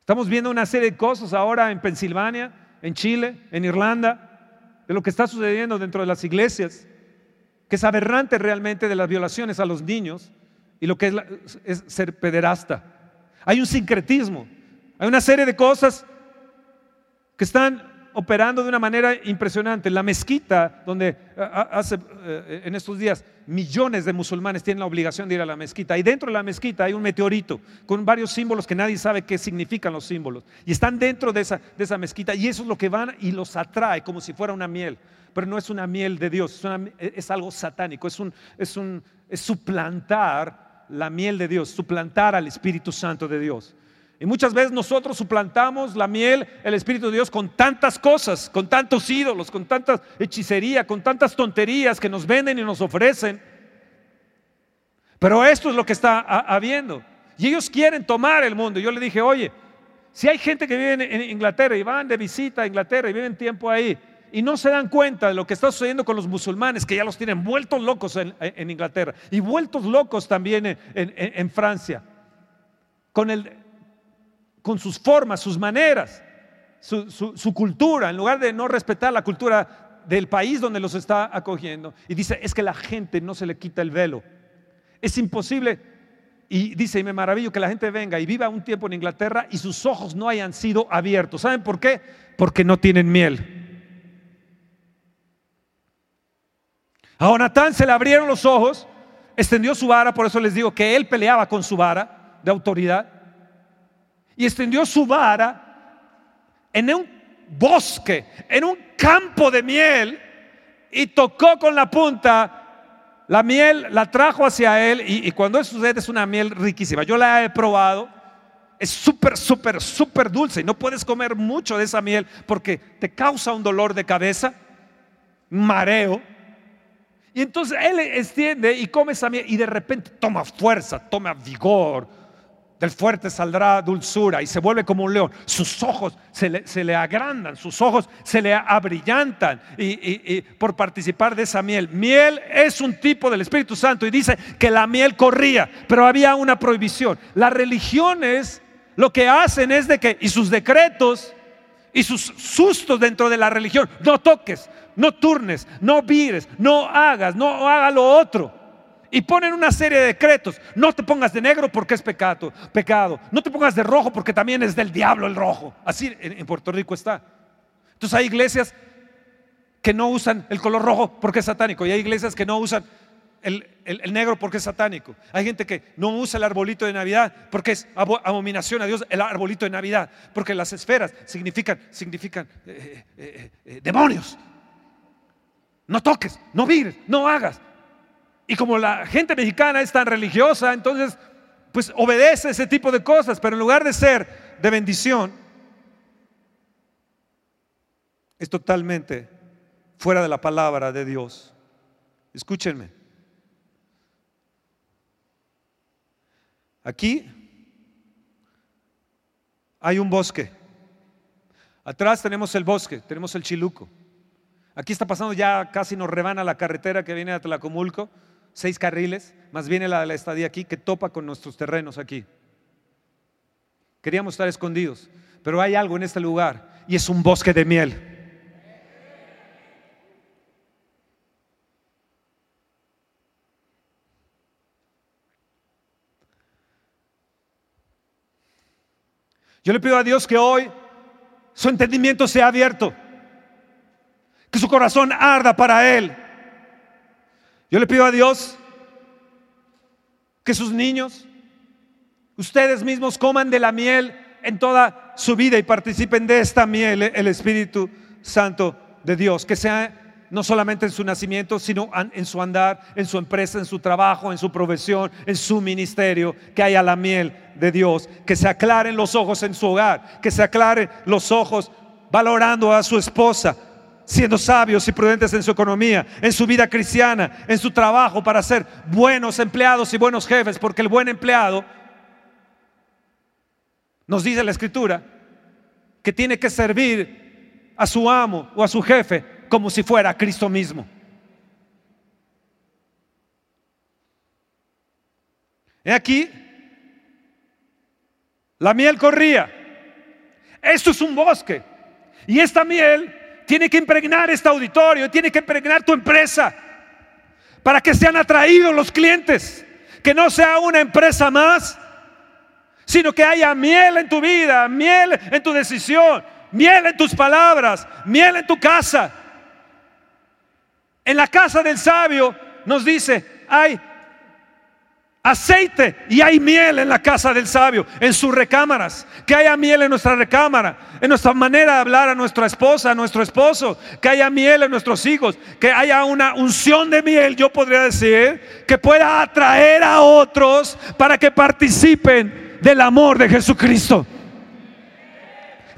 Estamos viendo una serie de cosas ahora en Pensilvania, en Chile, en Irlanda, de lo que está sucediendo dentro de las iglesias, que es aberrante realmente de las violaciones a los niños y lo que es, ser pederasta. Hay un sincretismo, hay una serie de cosas que están operando de una manera impresionante. La mezquita, donde hace eh, en estos días millones de musulmanes tienen la obligación de ir a la mezquita, y dentro de la mezquita hay un meteorito con varios símbolos que nadie sabe qué significan los símbolos, y están dentro de esa, mezquita, y eso es lo que van y los atrae como si fuera una miel, pero no es una miel de Dios, es, es algo satánico, es, un, es, un, es suplantar la miel de Dios, suplantar al Espíritu Santo de Dios. Y muchas veces nosotros suplantamos la miel, el Espíritu de Dios, con tantas cosas, con tantos ídolos, con tanta hechicería, con tantas tonterías que nos venden y nos ofrecen. Pero esto es lo que está habiendo. Y ellos quieren tomar el mundo. Yo le dije, oye, si hay gente que vive en Inglaterra y van de visita a Inglaterra y viven tiempo ahí y no se dan cuenta de lo que está sucediendo con los musulmanes, que ya los tienen vueltos locos en, Inglaterra y vueltos locos también en Francia, con sus formas, sus maneras, su, cultura, en lugar de no respetar la cultura del país donde los está acogiendo. Y dice, es que la gente no se le quita el velo. Es imposible. Y dice, y me maravillo que la gente venga y viva un tiempo en Inglaterra y sus ojos no hayan sido abiertos. ¿Saben por qué? Porque no tienen miel. A Jonatán se le abrieron los ojos, extendió su vara, por eso les digo que él peleaba con su vara de autoridad y extendió su vara en un bosque, en un campo de miel, y tocó con la punta la miel, la trajo hacia él, y, cuando eso sucede es una miel riquísima. Yo la he probado, es súper, súper, súper dulce, y no puedes comer mucho de esa miel porque te causa un dolor de cabeza, mareo. Y entonces él extiende y come esa miel y de repente toma fuerza, toma vigor, del fuerte saldrá dulzura y se vuelve como un león. Sus ojos se le, agrandan, sus ojos se le abrillantan y, por participar de esa miel. Miel es un tipo del Espíritu Santo y dice que la miel corría, pero había una prohibición. Las religiones lo que hacen es de que, y sus decretos y sus sustos dentro de la religión, no toques, no turnes, no vires, no hagas, no haga lo otro. Y ponen una serie de decretos. No te pongas de negro porque es pecado, pecado. No te pongas de rojo porque también es del diablo el rojo. Así en, Puerto Rico está. Entonces hay iglesias que no usan el color rojo porque es satánico. Y hay iglesias que no usan el, negro porque es satánico. Hay gente que no usa el arbolito de Navidad porque es abominación a Dios el arbolito de Navidad. Porque las esferas significan, significan eh, eh, eh, demonios. No toques, no vires, no hagas. Y como la gente mexicana es tan religiosa, entonces pues obedece ese tipo de cosas, pero en lugar de ser de bendición, es totalmente fuera de la palabra de Dios. Escúchenme. Aquí hay un bosque. Atrás tenemos el bosque, tenemos el chiluco. Aquí está pasando ya casi nos rebana la carretera que viene a Tlacomulco, seis carriles, más viene la de la estadía aquí que topa con nuestros terrenos aquí. Queríamos estar escondidos, pero hay algo en este lugar y es un bosque de miel. Yo le pido a Dios que hoy su entendimiento sea abierto que su corazón arda para Él. Yo le pido a Dios que sus niños, ustedes mismos coman de la miel en toda su vida y participen de esta miel, el Espíritu Santo de Dios, que sea no solamente en su nacimiento, sino en su andar, en su empresa, en su trabajo, en su profesión, en su ministerio, que haya la miel de Dios, que se aclaren los ojos en su hogar, que se aclaren los ojos valorando a su esposa, siendo sabios y prudentes en su economía, en su vida cristiana, en su trabajo para ser buenos empleados y buenos jefes, porque el buen empleado, nos dice la escritura, que tiene que servir a su amo o a su jefe como si fuera Cristo mismo. He aquí, la miel corría. Esto es un bosque. Y esta miel tiene que impregnar este auditorio, tiene que impregnar tu empresa para que sean atraídos los clientes, que no sea una empresa más, sino que haya miel en tu vida, miel en tu decisión, miel en tus palabras, miel en tu casa. En la casa del sabio nos dice, hay aceite y hay miel en la casa del sabio, en sus recámaras. Que haya miel en nuestra recámara, en nuestra manera de hablar a nuestra esposa, a nuestro esposo. Que haya miel en nuestros hijos. Que haya una unción de miel, yo podría decir, que pueda atraer a otros para que participen del amor de Jesucristo.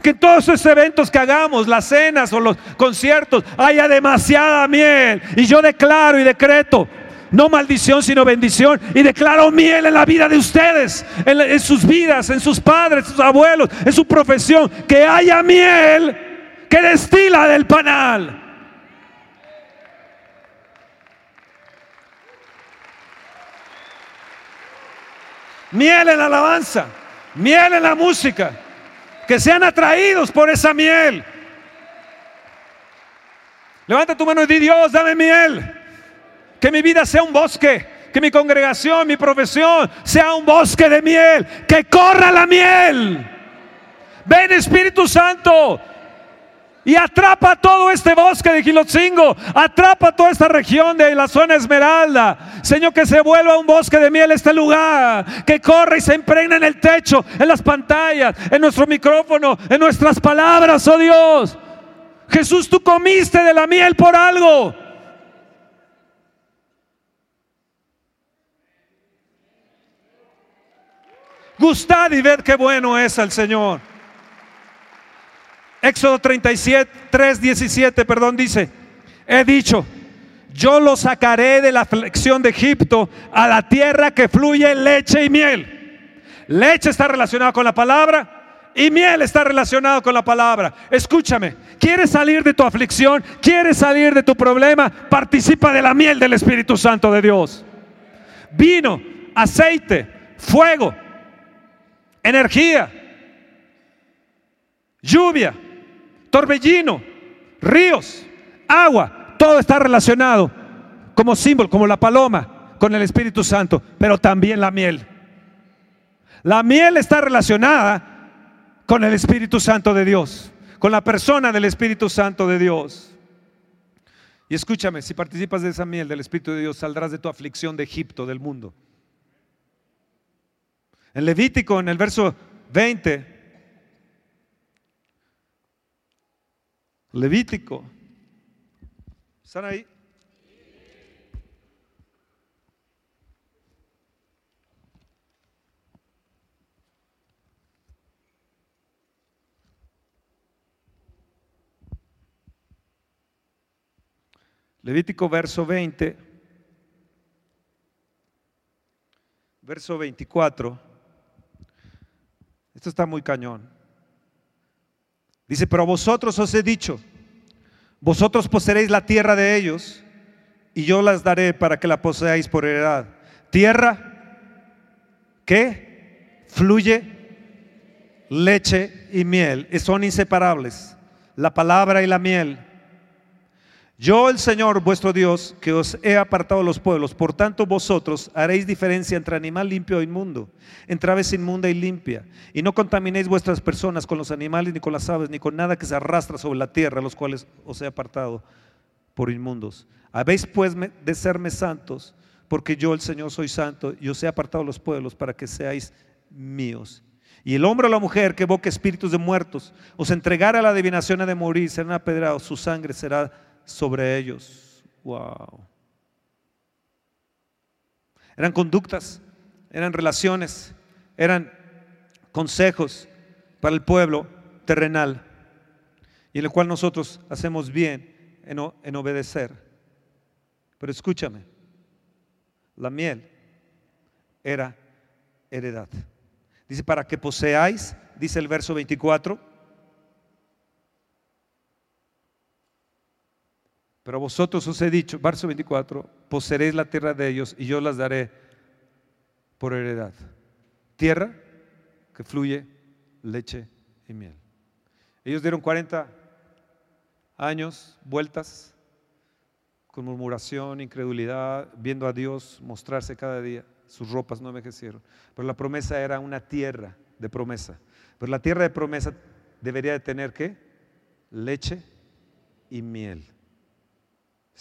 Que en todos esos eventos que hagamos, las cenas o los conciertos, haya demasiada miel. Y yo declaro y decreto no maldición, sino bendición. Y declaro miel en la vida de ustedes, en, sus vidas, en sus padres, sus abuelos, en su profesión. Que haya miel que destila del panal. Miel en la alabanza, miel en la música. Que sean atraídos por esa miel. Levanta tu mano y di Dios, dame miel. Que mi vida sea un bosque. Que mi congregación, mi profesión sea un bosque de miel. Que corra la miel. Ven Espíritu Santo. Y atrapa todo este bosque de Gilotzingo. Atrapa toda esta región de la zona Esmeralda. Señor, que se vuelva un bosque de miel este lugar. Que corra y se impregna en el techo, en las pantallas, en nuestro micrófono, en nuestras palabras, oh Dios. Jesús, tú comiste de la miel por algo. Gustad y ved qué bueno es el Señor. Éxodo 37, 3, 17, perdón, dice, he dicho, yo lo sacaré de la aflicción de Egipto a la tierra que fluye leche y miel. Leche está relacionada con la palabra y miel está relacionado con la palabra. Escúchame, ¿quieres salir de tu aflicción? ¿Quieres salir de tu problema? Participa de la miel del Espíritu Santo de Dios. Vino, aceite, fuego, energía, lluvia, torbellino, ríos, agua, todo está relacionado como símbolo, como la paloma, con el Espíritu Santo, pero también la miel. La miel está relacionada con el Espíritu Santo de Dios, con la persona del Espíritu Santo de Dios. Y escúchame, si participas de esa miel del Espíritu de Dios, saldrás de tu aflicción de Egipto, del mundo. En Levítico, en el verso 20, Levítico, ¿están ahí? Levítico verso 20, verso 24. Esto está muy cañón. Dice, pero vosotros os he dicho, vosotros poseeréis la tierra de ellos y yo las daré para que la poseáis por heredad. Tierra que fluye leche y miel, son inseparables, la palabra y la miel. Yo el Señor vuestro Dios, que os he apartado los pueblos, por tanto vosotros haréis diferencia entre animal limpio e inmundo, entre aves inmunda y limpia, y no contaminéis vuestras personas con los animales, ni con las aves, ni con nada que se arrastra sobre la tierra, los cuales os he apartado por inmundos. Habéis pues de serme santos, porque yo el Señor soy santo, y os he apartado los pueblos para que seáis míos. Y el hombre o la mujer que evoque espíritus de muertos, os entregara la adivinación de morir, serán apedrados, su sangre será sobre ellos. Wow. Eran conductas, eran relaciones, eran consejos para el pueblo terrenal y en el cual nosotros hacemos bien en, en obedecer. Pero escúchame, la miel era heredad. Dice, para que poseáis, dice el verso 24, Pero a vosotros os he dicho, verso 24, poseeréis la tierra de ellos y yo las daré por heredad. Tierra que fluye leche y miel. Ellos dieron 40 años, vueltas, con murmuración, incredulidad, viendo a Dios mostrarse cada día. Sus ropas no envejecieron. Pero la promesa era una tierra de promesa. Pero la tierra de promesa debería de tener qué? Leche y miel.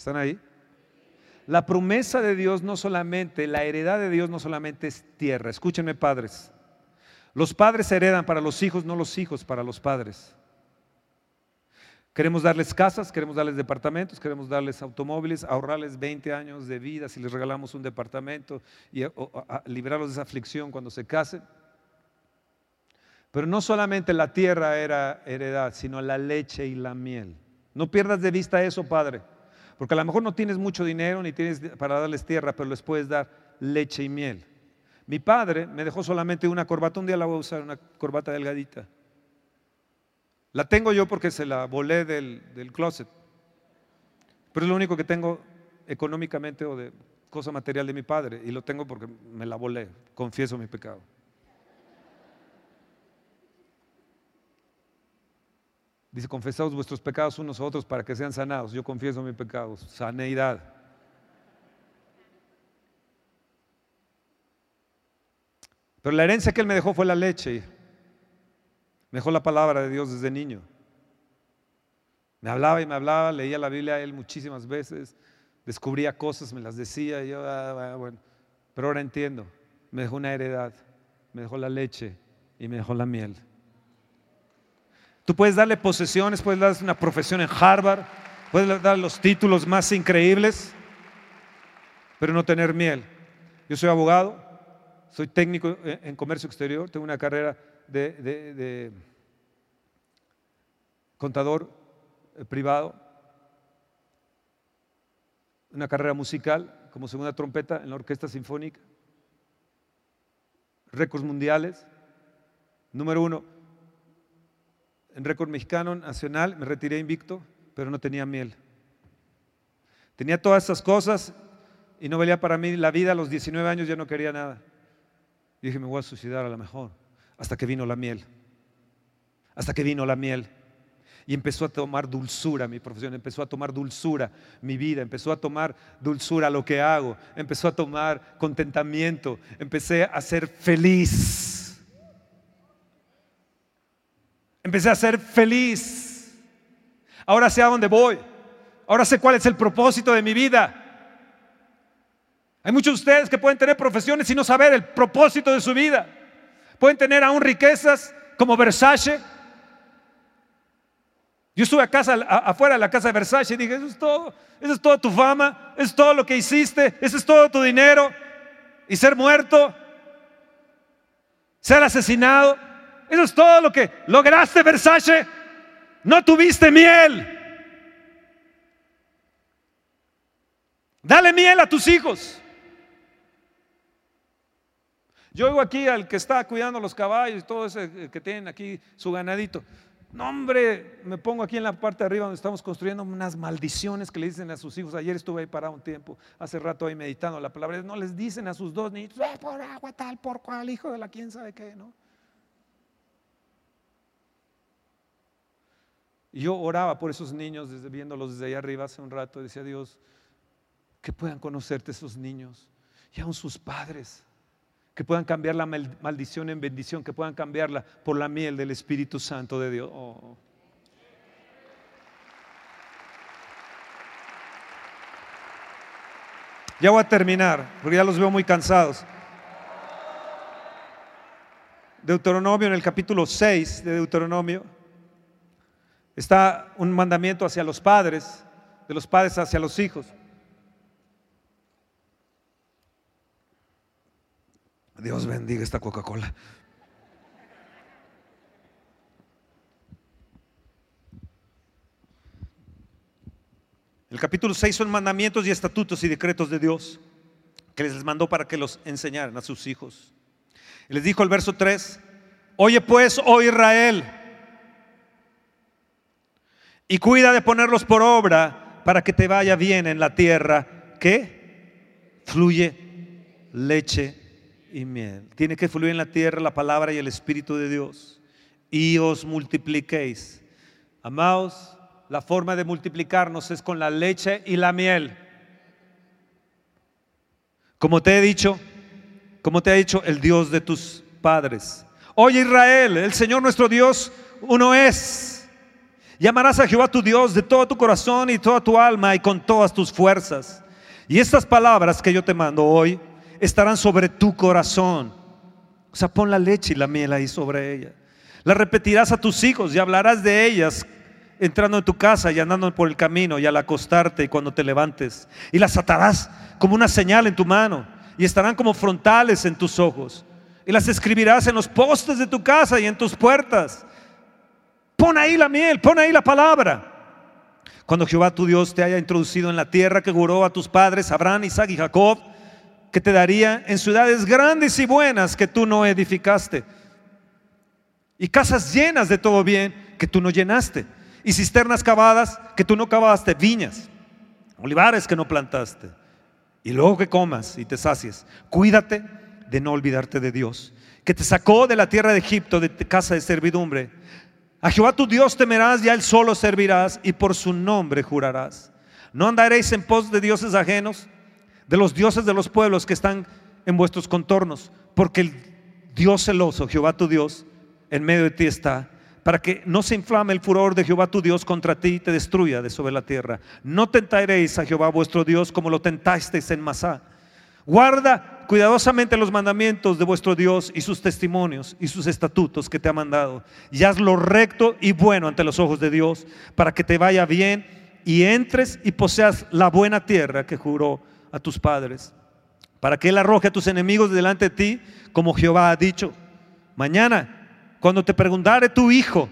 ¿Están ahí? La promesa de Dios no solamente, la heredad de Dios no solamente es tierra. Escúchenme padres. Los padres heredan para los hijos, no los hijos para los padres. Queremos darles casas, queremos darles departamentos, queremos darles automóviles, ahorrarles 20 años de vida si les regalamos un departamento y liberarlos de esa aflicción cuando se casen. Pero no solamente la tierra era heredad, sino la leche y la miel. No pierdas de vista eso, Padre. Porque a lo mejor no tienes mucho dinero ni tienes para darles tierra, pero les puedes dar leche y miel. Mi padre me dejó solamente una corbata, un día la voy a usar, una corbata delgadita. La tengo yo porque se la volé del, del closet. Pero es lo único que tengo económicamente o de cosa material de mi padre. Y lo tengo porque me la volé. Confieso mi pecado. Dice, confesaos vuestros pecados unos a otros para que sean sanados. Yo confieso mis pecados. Saneidad. Pero la herencia que él me dejó fue la leche. Me dejó la palabra de Dios desde niño. Me hablaba y me hablaba, leía la Biblia a él muchísimas veces, descubría cosas, me las decía, yo, ah, bueno, pero ahora entiendo. Me dejó una heredad, me dejó la leche y me dejó la miel. Tú puedes darle posesiones, puedes darle una profesión en Harvard, puedes dar los títulos más increíbles, pero no tener miel. Yo soy abogado, soy técnico en comercio exterior, tengo una carrera de, contador eh, privado, una carrera musical como segunda trompeta en la orquesta sinfónica, récords mundiales, número uno en récord mexicano nacional, me retiré invicto, pero no tenía miel. Tenía todas esas cosas y no valía para mí la vida. A los 19 años ya no quería nada. Y dije, me voy a suicidar a lo mejor. Hasta que vino la miel. Hasta que vino la miel. Y empezó a tomar dulzura mi profesión, empezó a tomar dulzura mi vida, empezó a tomar dulzura lo que hago, empezó a tomar contentamiento, empecé a ser feliz. Empecé a ser feliz. Ahora sé a dónde voy. Ahora sé cuál es el propósito de mi vida. Hay muchos de ustedes que pueden tener profesiones y no saber el propósito de su vida. Pueden tener aún riquezas como Versace. Yo estuve a casa, afuera de la casa de Versace y dije, eso es todo, eso es toda tu fama, eso es todo lo que hiciste, eso es todo tu dinero. Y ser muerto, ser asesinado. Eso es todo lo que lograste, Versace. No tuviste miel. Dale miel a tus hijos. Yo oigo aquí al que está cuidando los caballos y todo ese que tienen aquí su ganadito. No, hombre, me pongo aquí en la parte de arriba donde estamos construyendo unas maldiciones que le dicen a sus hijos. Ayer estuve ahí parado un tiempo, hace rato ahí meditando la palabra. No les dicen a sus dos niños, por agua tal, por cual, hijo de la quién sabe qué, ¿no? Y yo oraba por esos niños, desde, viéndolos desde allá arriba hace un rato, decía Dios, que puedan conocerte esos niños y aún sus padres que puedan cambiar la maldición en bendición, que puedan cambiarla por la miel del Espíritu Santo de Dios. Oh. Ya voy a terminar, porque ya los veo muy cansados. Deuteronomio, en el capítulo 6 de Deuteronomio, está un mandamiento hacia los padres, de los padres hacia los hijos. Dios bendiga esta Coca-Cola. El capítulo 6 son mandamientos y estatutos y decretos de Dios que les mandó para que los enseñaran a sus hijos. Les dijo el verso 3, oye pues, oh Israel, y cuida de ponerlos por obra para que te vaya bien en la tierra que fluye leche y miel. Tiene que fluir en la tierra la palabra y el Espíritu de Dios. Y os multipliquéis. Amados, la forma de multiplicarnos es con la leche y la miel. Como te he dicho, como te ha dicho el Dios de tus padres. Oye Israel, el Señor nuestro Dios uno es. Llamarás a Jehová tu Dios de todo tu corazón y toda tu alma y con todas tus fuerzas. Y estas palabras que yo te mando hoy estarán sobre tu corazón. O sea, pon la leche y la miel ahí sobre ella. La repetirás a tus hijos y hablarás de ellas entrando en tu casa y andando por el camino y al acostarte y cuando te levantes. Y las atarás como una señal en tu mano y estarán como frontales en tus ojos. Y las escribirás en los postes de tu casa y en tus puertas. Pon ahí la miel, pon ahí la palabra. Cuando Jehová tu Dios te haya introducido en la tierra que juró a tus padres, Abraham, Isaac y Jacob, que te daría en ciudades grandes y buenas que tú no edificaste. Y casas llenas de todo bien que tú no llenaste. Y cisternas cavadas que tú no cavaste. Viñas, olivares que no plantaste. Y luego que comas y te sacies. Cuídate de no olvidarte de Dios, que te sacó de la tierra de Egipto, de casa de servidumbre. A Jehová tu Dios temerás y a Él solo servirás y por su nombre jurarás. No andaréis en pos de dioses ajenos de los dioses de los pueblos que están en vuestros contornos, porque el Dios celoso, Jehová tu Dios, en medio de ti está, para que no se inflame el furor de Jehová tu Dios contra ti y te destruya de sobre la tierra. No tentaréis a Jehová vuestro Dios como lo tentasteis en Masá. Guarda cuidadosamente los mandamientos de vuestro Dios y sus testimonios y sus estatutos que te ha mandado. Y haz lo recto y bueno ante los ojos de Dios, para que te vaya bien y entres y poseas la buena tierra que juró a tus padres, para que Él arroje a tus enemigos delante de ti, como Jehová ha dicho. Mañana, cuando te preguntare tu hijo,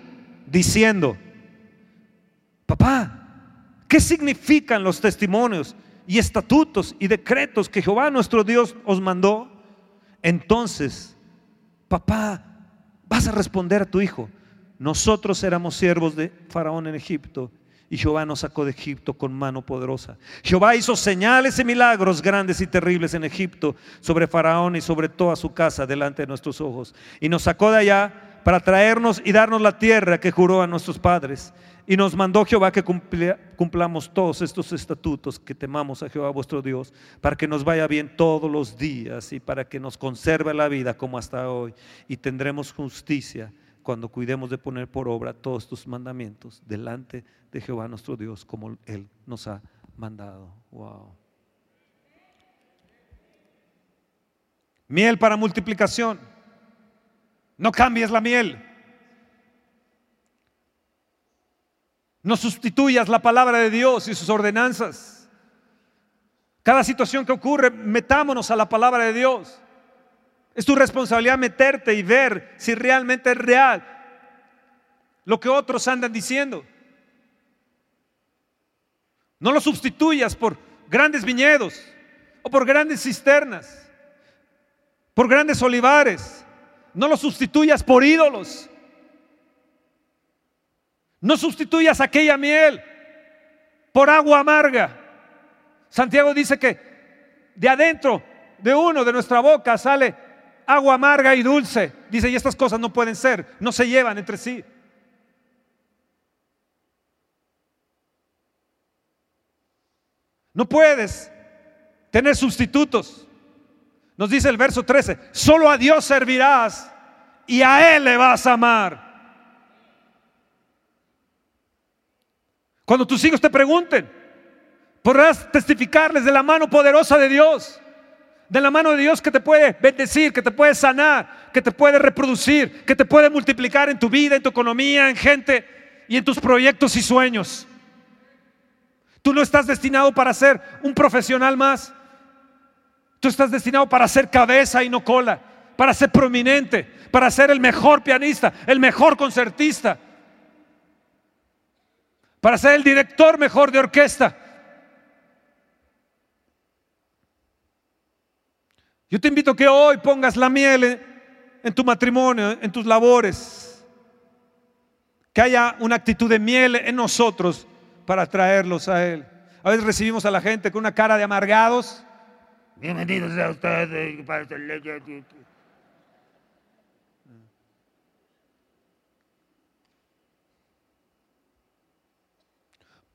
diciendo, papá, ¿qué significan los testimonios y estatutos y decretos que Jehová nuestro Dios os mandó? Entonces, papá, vas a responder a tu hijo, nosotros éramos siervos de Faraón en Egipto y Jehová nos sacó de Egipto con mano poderosa. Jehová hizo señales y milagros grandes y terribles en Egipto sobre Faraón y sobre toda su casa delante de nuestros ojos. Y nos sacó de allá para traernos y darnos la tierra que juró a nuestros padres. Y nos mandó Jehová que cumplamos todos estos estatutos, que temamos a Jehová vuestro Dios, para que nos vaya bien todos los días y para que nos conserve la vida como hasta hoy. Y tendremos justicia cuando cuidemos de poner por obra todos tus mandamientos delante de Jehová nuestro Dios como Él nos ha mandado. Wow. Miel para multiplicación. No cambies la miel. No sustituyas la palabra de Dios y sus ordenanzas. Cada situación que ocurre, metámonos a la palabra de Dios. Es tu responsabilidad meterte y ver si realmente es real lo que otros andan diciendo. No lo sustituyas por grandes viñedos o por grandes cisternas. por grandes olivares. No los sustituyas por ídolos. No sustituyas aquella miel por agua amarga. Santiago dice que de adentro de uno, de nuestra boca, sale agua amarga y dulce. Dice, y estas cosas no pueden ser, no se llevan entre sí. No puedes tener sustitutos. Nos dice el verso 13, solo a Dios servirás y a Él le vas a amar. Cuando tus hijos te pregunten, podrás testificarles de la mano poderosa de Dios, de la mano de Dios que te puede bendecir, que te puede sanar, que te puede reproducir, que te puede multiplicar en tu vida, en tu economía, en gente y en tus proyectos y sueños. Tú no estás destinado para ser un profesional más. Tú estás destinado para ser cabeza y no cola, para ser prominente, para ser el mejor pianista, el mejor concertista, para ser el director mejor de orquesta. Yo te invito a que hoy pongas la miel en, tu matrimonio, en tus labores, que haya una actitud de miel en nosotros para traerlos a Él. A veces recibimos a la gente con una cara de amargados Bienvenidos a ustedes.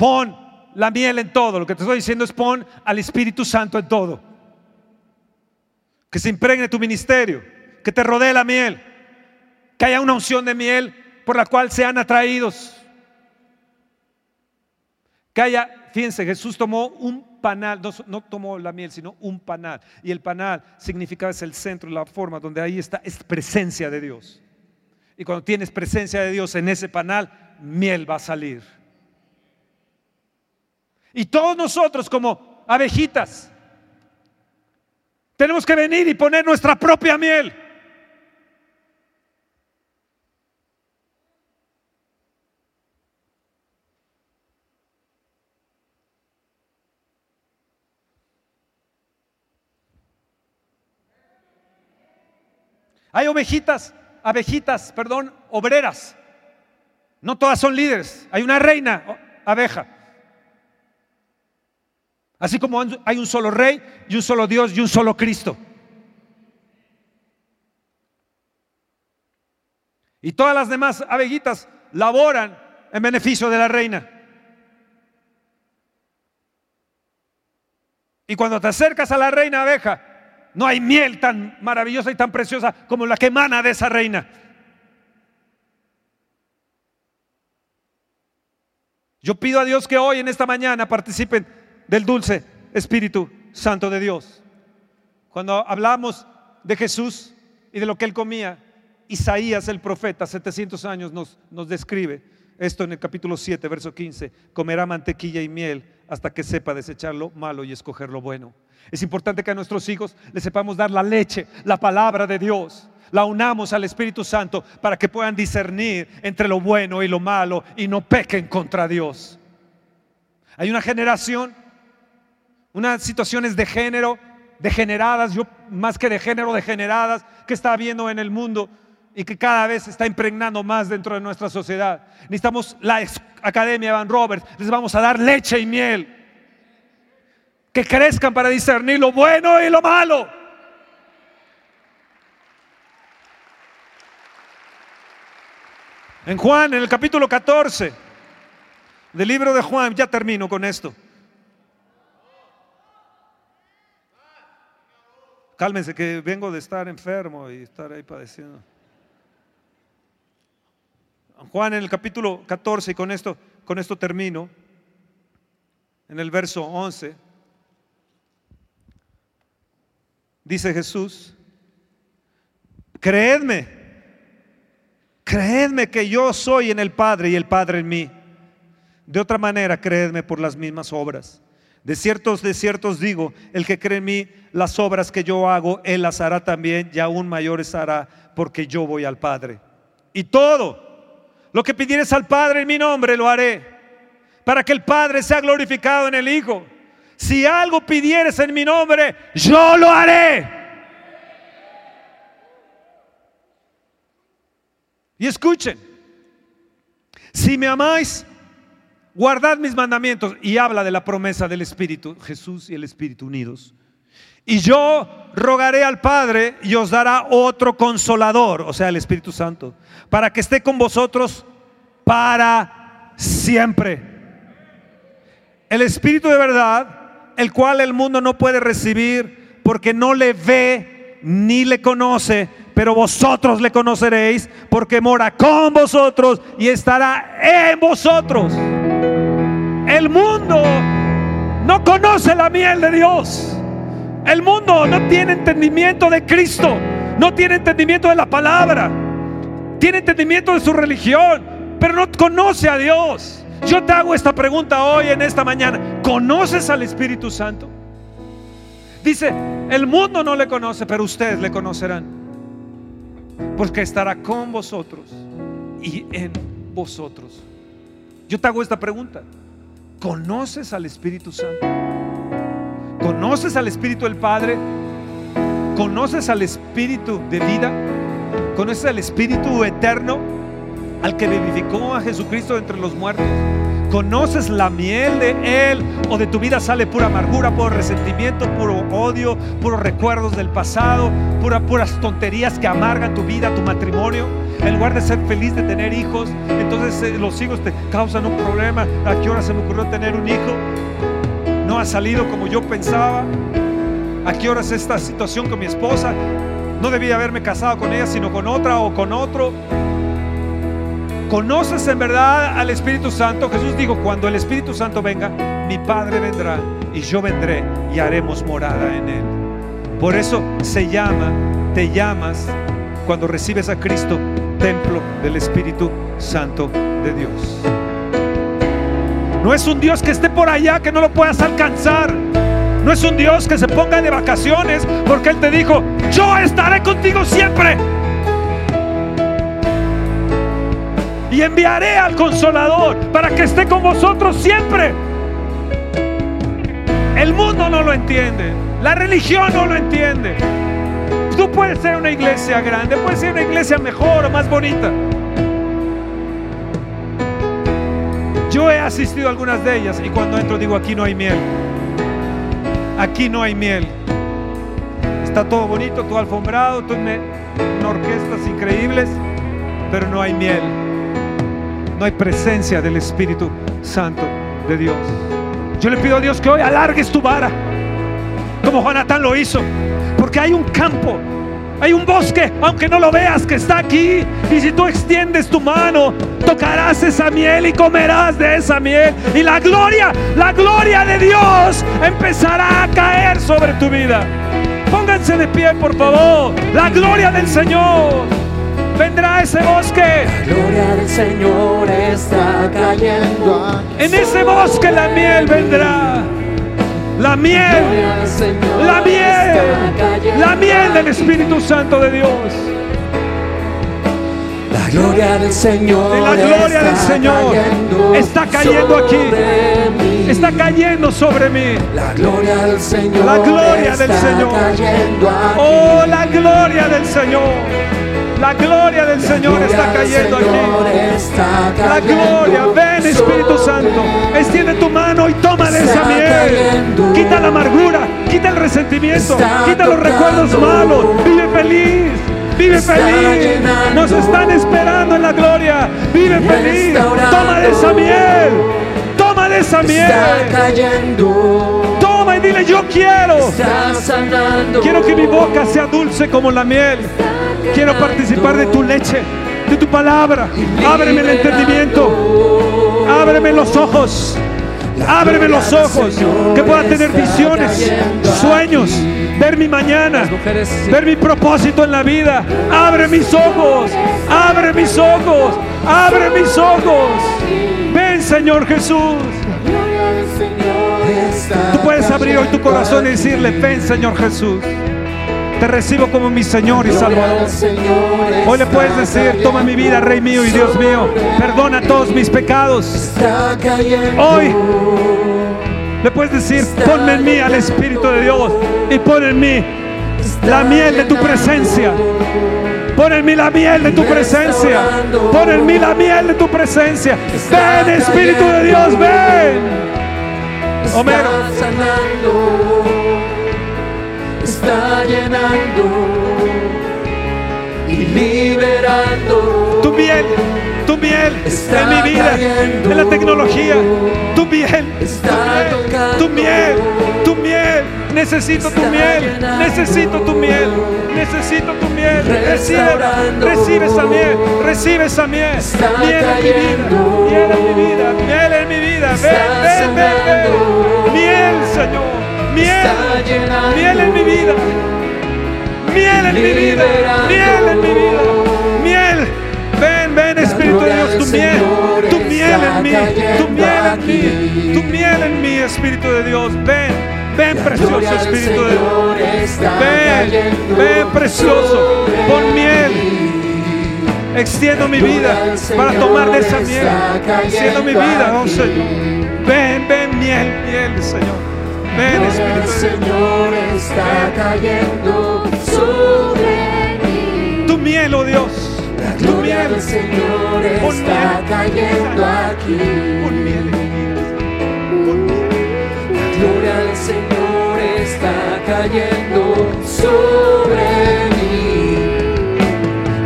Pon la miel en todo. Lo que te estoy diciendo es pon al Espíritu Santo en todo. Que se impregne tu ministerio. Que te rodee la miel. Que haya una unción de miel por la cual sean atraídos. Que haya, fíjense, Jesús tomó un panal, no, tomó la miel, sino un panal. Y el panal significa es el centro, la forma donde ahí está, es presencia de Dios. Y cuando tienes presencia de Dios en ese panal, miel va a salir. Y todos nosotros como abejitas, tenemos que venir y poner nuestra propia miel. Hay ovejitas, abejitas, perdón, obreras. No todas son líderes. Hay una reina abeja. Así como hay un solo rey y un solo Dios y un solo Cristo. Y todas las demás abejitas laboran en beneficio de la reina. Y cuando te acercas a la reina abeja, no hay miel tan maravillosa y tan preciosa como la que emana de esa reina. Yo pido a Dios que hoy en esta mañana participen del dulce Espíritu Santo de Dios. Cuando hablamos de Jesús y de lo que él comía, Isaías el profeta, 700 años, nos, nos describe esto en el capítulo 7, verso 15. Comerá mantequilla y miel hasta que sepa desechar lo malo y escoger lo bueno. Es importante que a nuestros hijos les sepamos dar la leche, la palabra de Dios. La unamos al Espíritu Santo para que puedan discernir entre lo bueno y lo malo y no pequen contra Dios. Hay una generación, unas situaciones de género degeneradas, yo más que de género degeneradas que está habiendo en el mundo y que cada vez está impregnando más dentro de nuestra sociedad. Necesitamos la Academia Van Roberts, les vamos a dar leche y miel que crezcan para discernir lo bueno y lo malo. En Juan, en el capítulo 14 del libro de Juan, ya termino con esto. Cálmense que vengo de estar enfermo y estar ahí padeciendo. Juan en el capítulo 14 y con esto con esto termino. En el verso 11 dice Jesús, creedme, creedme que yo soy en el Padre y el Padre en mí. De otra manera, creedme por las mismas obras. De ciertos, de ciertos digo, el que cree en mí, las obras que yo hago, él las hará también y aún mayores hará, porque yo voy al Padre. Y todo lo que pidieres al Padre en mi nombre lo haré, para que el Padre sea glorificado en el Hijo. Si algo pidieres en mi nombre, yo lo haré. Y escuchen, si me amáis, guardad mis mandamientos. Y habla de la promesa del Espíritu, Jesús y el Espíritu unidos. Y yo rogaré al Padre y os dará otro consolador, o sea, el Espíritu Santo, para que esté con vosotros para siempre. El Espíritu de verdad, el cual el mundo no puede recibir porque no le ve ni le conoce, pero vosotros le conoceréis porque mora con vosotros y estará en vosotros. El mundo no conoce la miel de Dios. El mundo no tiene entendimiento de Cristo, no tiene entendimiento de la palabra, tiene entendimiento de su religión, pero no conoce a Dios. Yo te hago esta pregunta hoy en esta mañana. ¿Conoces al Espíritu Santo? Dice, el mundo no le conoce, pero ustedes le conocerán. Porque estará con vosotros y en vosotros. Yo te hago esta pregunta. ¿Conoces al Espíritu Santo? ¿Conoces al Espíritu del Padre? ¿Conoces al Espíritu de vida? ¿Conoces al Espíritu eterno? Al que vivificó a Jesucristo entre los muertos. ¿Conoces la miel de Él o de tu vida sale pura amargura, puro resentimiento, puro odio, puros recuerdos del pasado, pura, puras tonterías que amargan tu vida, tu matrimonio? En lugar de ser feliz de tener hijos, entonces eh, los hijos te causan un problema. ¿A qué hora se me ocurrió tener un hijo? no ha salido como yo pensaba. ¿A qué horas esta situación con mi esposa? No debía haberme casado con ella, sino con otra o con otro. ¿Conoces en verdad al Espíritu Santo? Jesús dijo, cuando el Espíritu Santo venga, mi Padre vendrá y yo vendré y haremos morada en él. Por eso se llama, te llamas, cuando recibes a Cristo, templo del Espíritu Santo de Dios. No es un Dios que esté por allá que no lo puedas alcanzar. No es un Dios que se ponga de vacaciones porque Él te dijo, yo estaré contigo siempre. Y enviaré al consolador para que esté con vosotros siempre. El mundo no lo entiende. La religión no lo entiende. Tú puedes ser una iglesia grande, puedes ser una iglesia mejor o más bonita. Yo he asistido a algunas de ellas y cuando entro digo, aquí no hay miel. Aquí no hay miel. Está todo bonito, todo alfombrado, todo en orquestas increíbles, pero no hay miel. No hay presencia del Espíritu Santo de Dios. Yo le pido a Dios que hoy alargues tu vara, como Jonatán lo hizo, porque hay un campo hay un bosque, aunque no lo veas, que está aquí. Y si tú extiendes tu mano, tocarás esa miel y comerás de esa miel. Y la gloria, la gloria de Dios empezará a caer sobre tu vida. Pónganse de pie, por favor. La gloria del Señor vendrá ese bosque. La gloria del Señor está cayendo. En ese bosque la miel vendrá. La miel, la miel, la miel del Espíritu Santo de Dios. La gloria del Señor, la gloria del Señor está cayendo aquí, está cayendo sobre mí. La gloria del Señor, la gloria del Señor, oh la gloria del Señor. La gloria del Señor está cayendo aquí. La gloria, ven Espíritu Santo. Extiende tu mano y toma de esa miel. Quita la amargura, quita el resentimiento, quita los recuerdos malos. Vive feliz. Vive feliz. Nos están esperando en la gloria. Vive feliz. Toma de esa miel. Toma de esa miel. Toma y dile yo quiero. Quiero que mi boca sea dulce como la miel. Quiero participar de tu leche, de tu palabra. Ábreme el entendimiento. Ábreme los ojos. Ábreme los ojos. Que pueda tener visiones, sueños. Ver mi mañana. Ver mi propósito en la vida. Abre mis ojos. Abre mis ojos. Abre mis ojos. Ven Señor Jesús. Tú puedes abrir hoy tu corazón y decirle, ven Señor Jesús. Te recibo como mi Señor y Salvador. Hoy le puedes decir, toma mi vida, Rey mío y Dios mío. Perdona todos mis pecados. Hoy le puedes decir, ponme en mí al Espíritu de Dios y pon en mí la miel de tu presencia. Pon en mí la miel de tu presencia. Pon en mí la miel de tu presencia. Ven, Espíritu de Dios, ven. Homero. Está llenando y liberando. Tu miel, tu miel Está en mi vida, en la tecnología. Tu miel, Está tu miel, tocando. tu miel, tu miel. Necesito tu miel, necesito tu miel, necesito tu miel. Recibe, esa miel, recibe esa miel. Miel en mi vida, miel en mi vida, miel en mi vida. Ven, ven, ven, ven. Miel, Señor, miel, miel en mi vida. Miel en mi vida, miel en mi vida, miel. Ven, ven, Espíritu de Dios, tu miel, tu miel en mí, tu miel en mí, tu miel en mí, Espíritu de Dios. Ven, ven, precioso Espíritu de Dios. Ven, ven, precioso, pon miel. Extiendo mi vida para tomar de esa miel. Extiendo mi vida, oh. Señor. Ven, ven, miel, miel, Señor. Ven, Espíritu Dios. Señor está cayendo sobre mí. Tu miel, oh Dios. La Tu gloria miel. del Señor está miel. cayendo aquí. Pon miel. Pon miel. La gloria del Señor está cayendo sobre mí.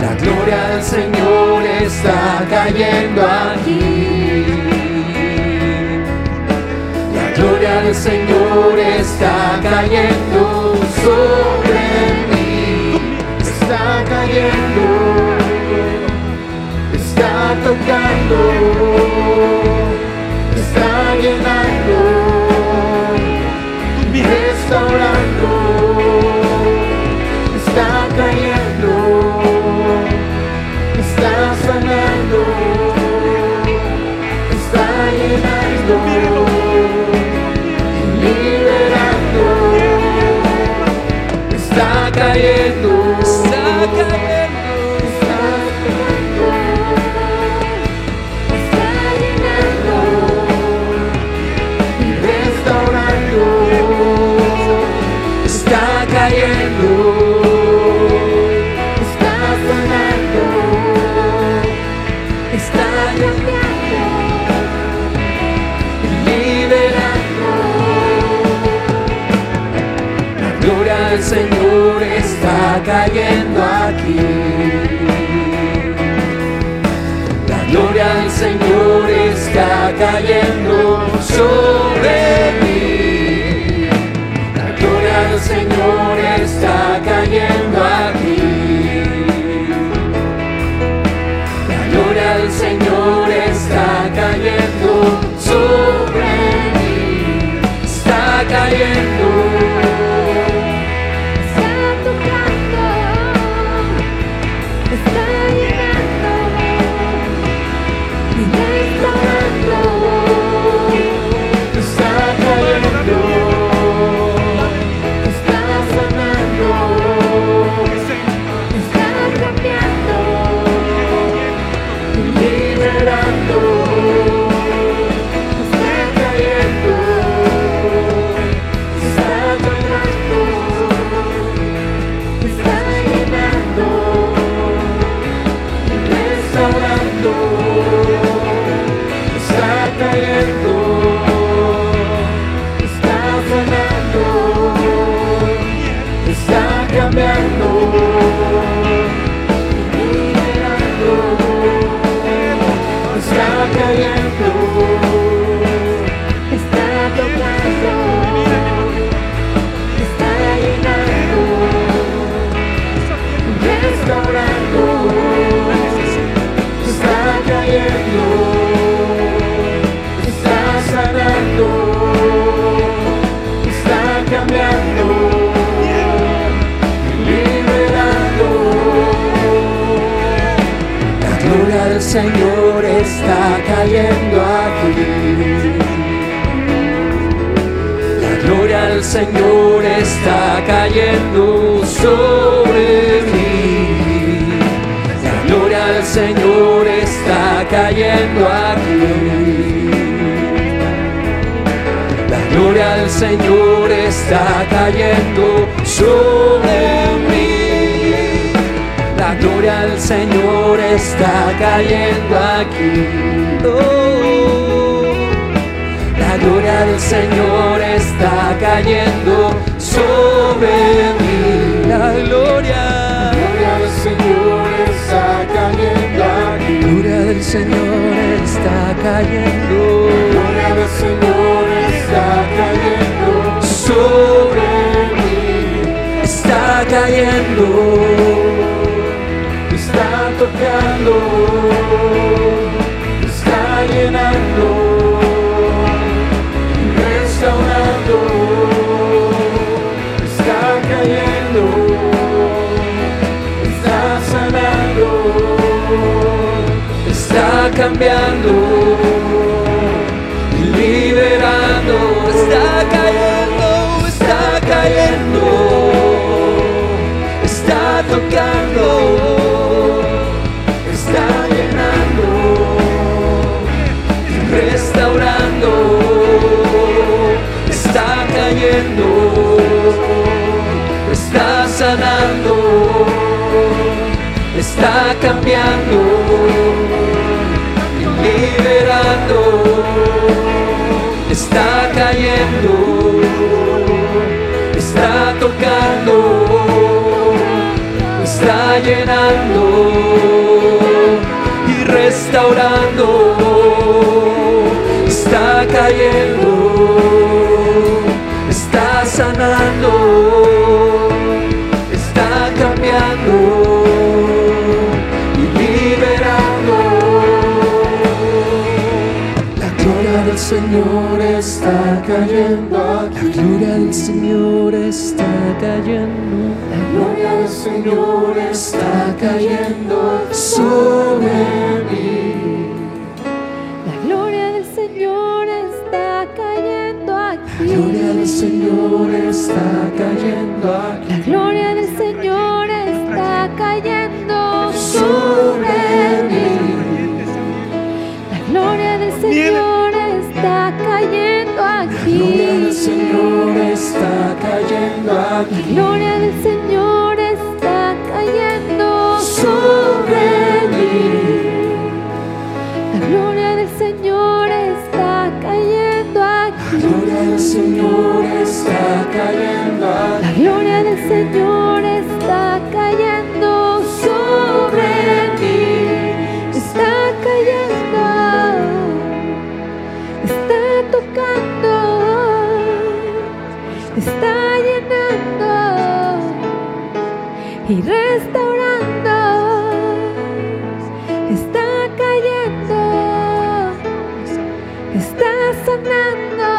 La gloria del Señor está cayendo aquí. Gloria del Señor está cayendo sobre mí. Está cayendo. Está tocando. Está llenando restaurando, está cayendo, cayendo aquí. La gloria del Señor está cayendo sobre mí. La gloria del Señor está cayendo aquí. La gloria del Señor cayendo aquí. La gloria del Señor está cayendo sobre mí. La gloria del Señor está cayendo aquí. La gloria del Señor está cayendo sobre del Señor está cayendo aquí. Oh, la gloria del Señor está cayendo sobre mí. La gloria, gloria del Señor está cayendo aquí. gloria del Señor está cayendo Gloria del Señor está cayendo sobre mí. Está cayendo, tocando, está llenando, restaurando, está cayendo, está sanando, está cambiando, liberando. Está cayendo, está cayendo, está tocando, está cambiando, liberando, está cayendo, está tocando, está llenando y restaurando, está cayendo, está sanando, está cambiando Señor está cayendo aquí. La gloria del Señor está cayendo. La gloria del Señor está cayendo sobre mí. La gloria del Señor está cayendo aquí. La gloria del Señor está cayendo aquí. La gloria cayendo sanando.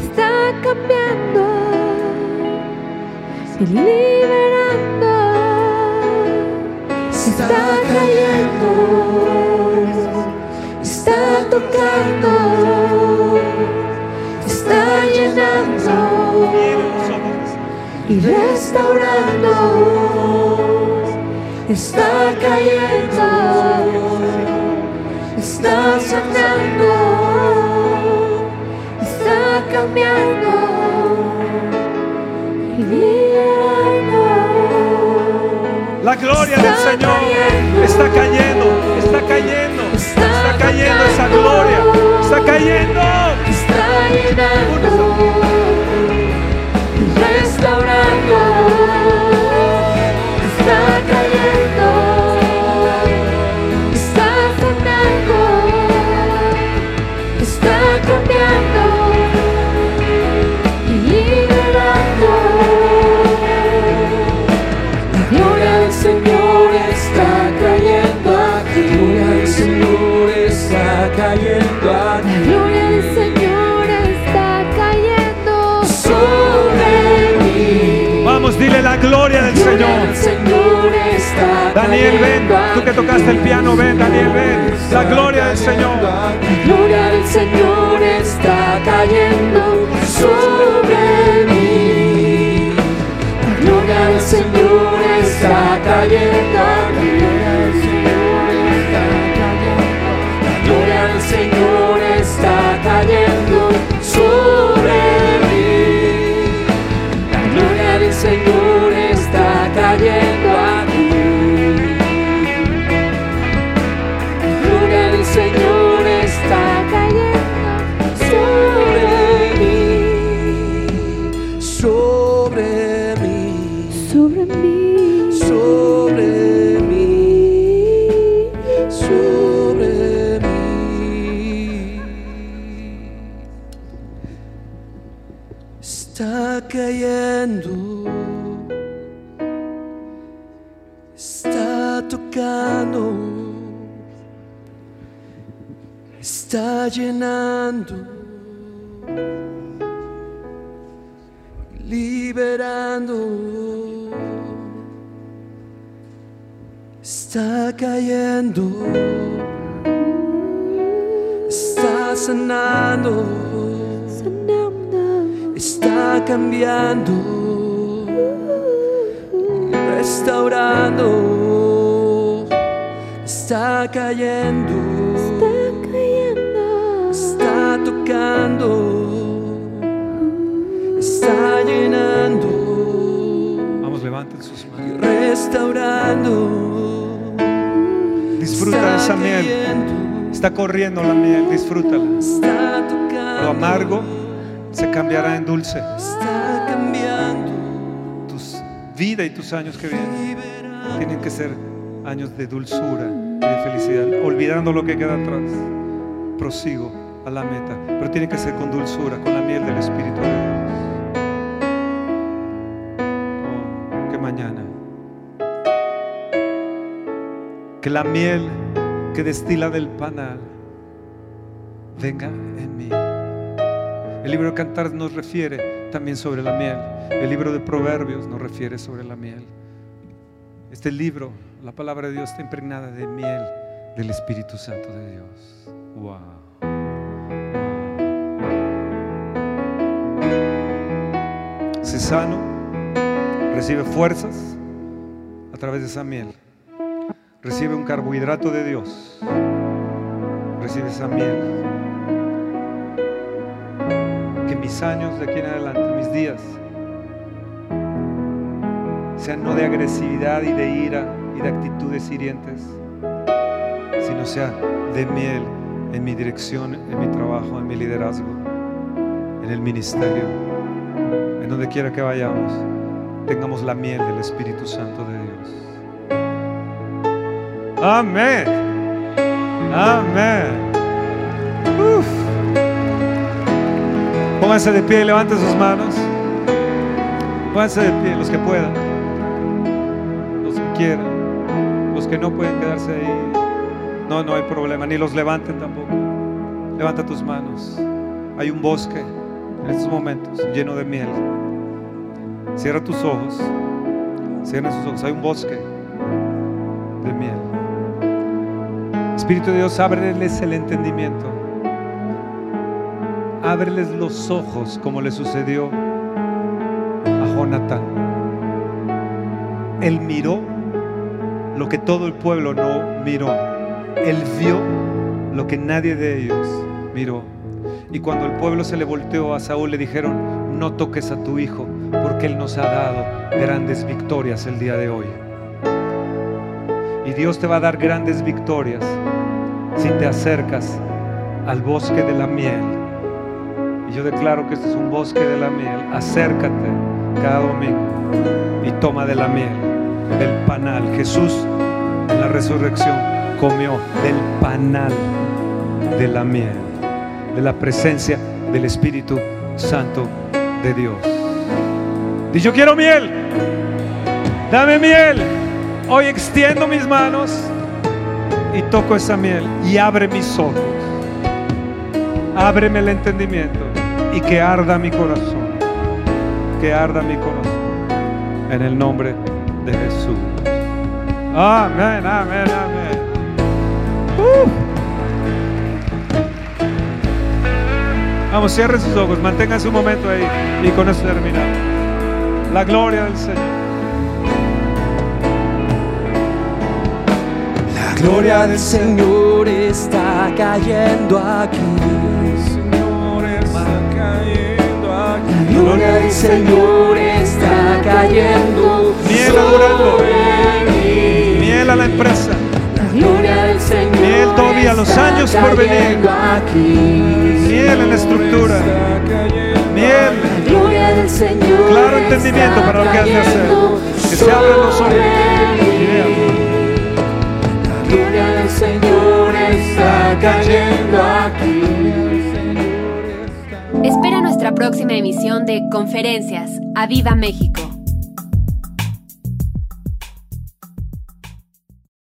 Está cambiando y liberando. Está cayendo. Está tocando. Está llenando. y restaurando. Está cayendo, está sanando, está cambiando y. La gloria del Señor cayendo. está cayendo, está cayendo, Está está cayendo esa gloria, está cayendo. Está llenando, restaurando, está cayendo, está Daniel, ven, tú que tocaste el piano, ven, Daniel, ven. La gloria del Señor. La gloria del Señor está cayendo sobre mí. La gloria del Señor está cayendo aquí. Está tocando, está llenando, liberando, está cayendo, está sanando. Está cambiando, restaurando, está cayendo, está cayendo, está tocando, está llenando, Vamos, levanten sus manos. restaurando. Disfruta esa miel. cayendo, Está corriendo la miel, disfrútala. Está tocando, Lo amargo se cambiará en dulce. está cambiando, Tus vida y tus años que vienen tienen que ser años de dulzura de felicidad, olvidando lo que queda atrás. Prosigo a la meta, pero tiene que ser con dulzura, con la miel del Espíritu de Dios. Oh, que mañana. Que la miel que destila del panal venga en mí. El libro de Cantar nos refiere también sobre la miel. El libro de Proverbios nos refiere sobre la miel. Este libro, la palabra de Dios está impregnada de miel del Espíritu Santo de Dios. Wow. Se sano, recibe fuerzas a través de esa miel. Recibe un carbohidrato de Dios. Recibe esa miel. Que mis años de aquí en adelante, mis días, sean no de agresividad y de ira y de actitudes hirientes, sino sea de miel en mi dirección, en mi trabajo, en mi liderazgo, en el ministerio, en donde quiera que vayamos, tengamos la miel del Espíritu Santo de Dios. Amén. Amén. Uf. Pónganse de pie levanten sus manos. Pónganse de pie los que puedan. Los que quieran. Que no pueden quedarse ahí. No, no hay problema. Ni los levanten tampoco. Levanta tus manos. Hay un bosque en estos momentos lleno de miel. Cierra tus ojos. Cierra sus ojos. Hay un bosque de miel. Espíritu de Dios, ábreles el entendimiento. Ábreles los ojos como le sucedió a Jonatán. Él miró lo que todo el pueblo no miró. Él vio lo que nadie de ellos miró. Y cuando el pueblo se le volteó a Saúl, le dijeron, no toques a tu hijo, porque él nos ha dado grandes victorias el día de hoy. Y Dios te va a dar grandes victorias si te acercas al bosque de la miel. Y yo declaro que este es un bosque de la miel. Acércate cada domingo y toma de la miel, del panal. Jesús en la resurrección comió del panal de la miel, de la presencia del Espíritu Santo de Dios. Y yo quiero miel. Dame miel. Hoy extiendo mis manos y toco esa miel y abre mis ojos. Ábreme el entendimiento y que arda mi corazón. Que arda mi corazón. En el nombre de. Amén, amén, amén. Uh. Vamos, cierre sus ojos, mantenga su momento ahí y con eso terminamos. La gloria del Señor. La gloria del Señor está cayendo aquí. Señor está cayendo aquí. La gloria del Señor está cayendo sobre Miel a la empresa. La gloria del Señor Miel todavía, los años por venir. aquí. Miel en la estructura. Miel. La gloria del Señor Claro entendimiento para lo que has de hacer. Que se abran los ojos. La gloria del Señor está cayendo aquí. Espera nuestra nuestra próxima emisión de Conferencias. ¡A Viva México!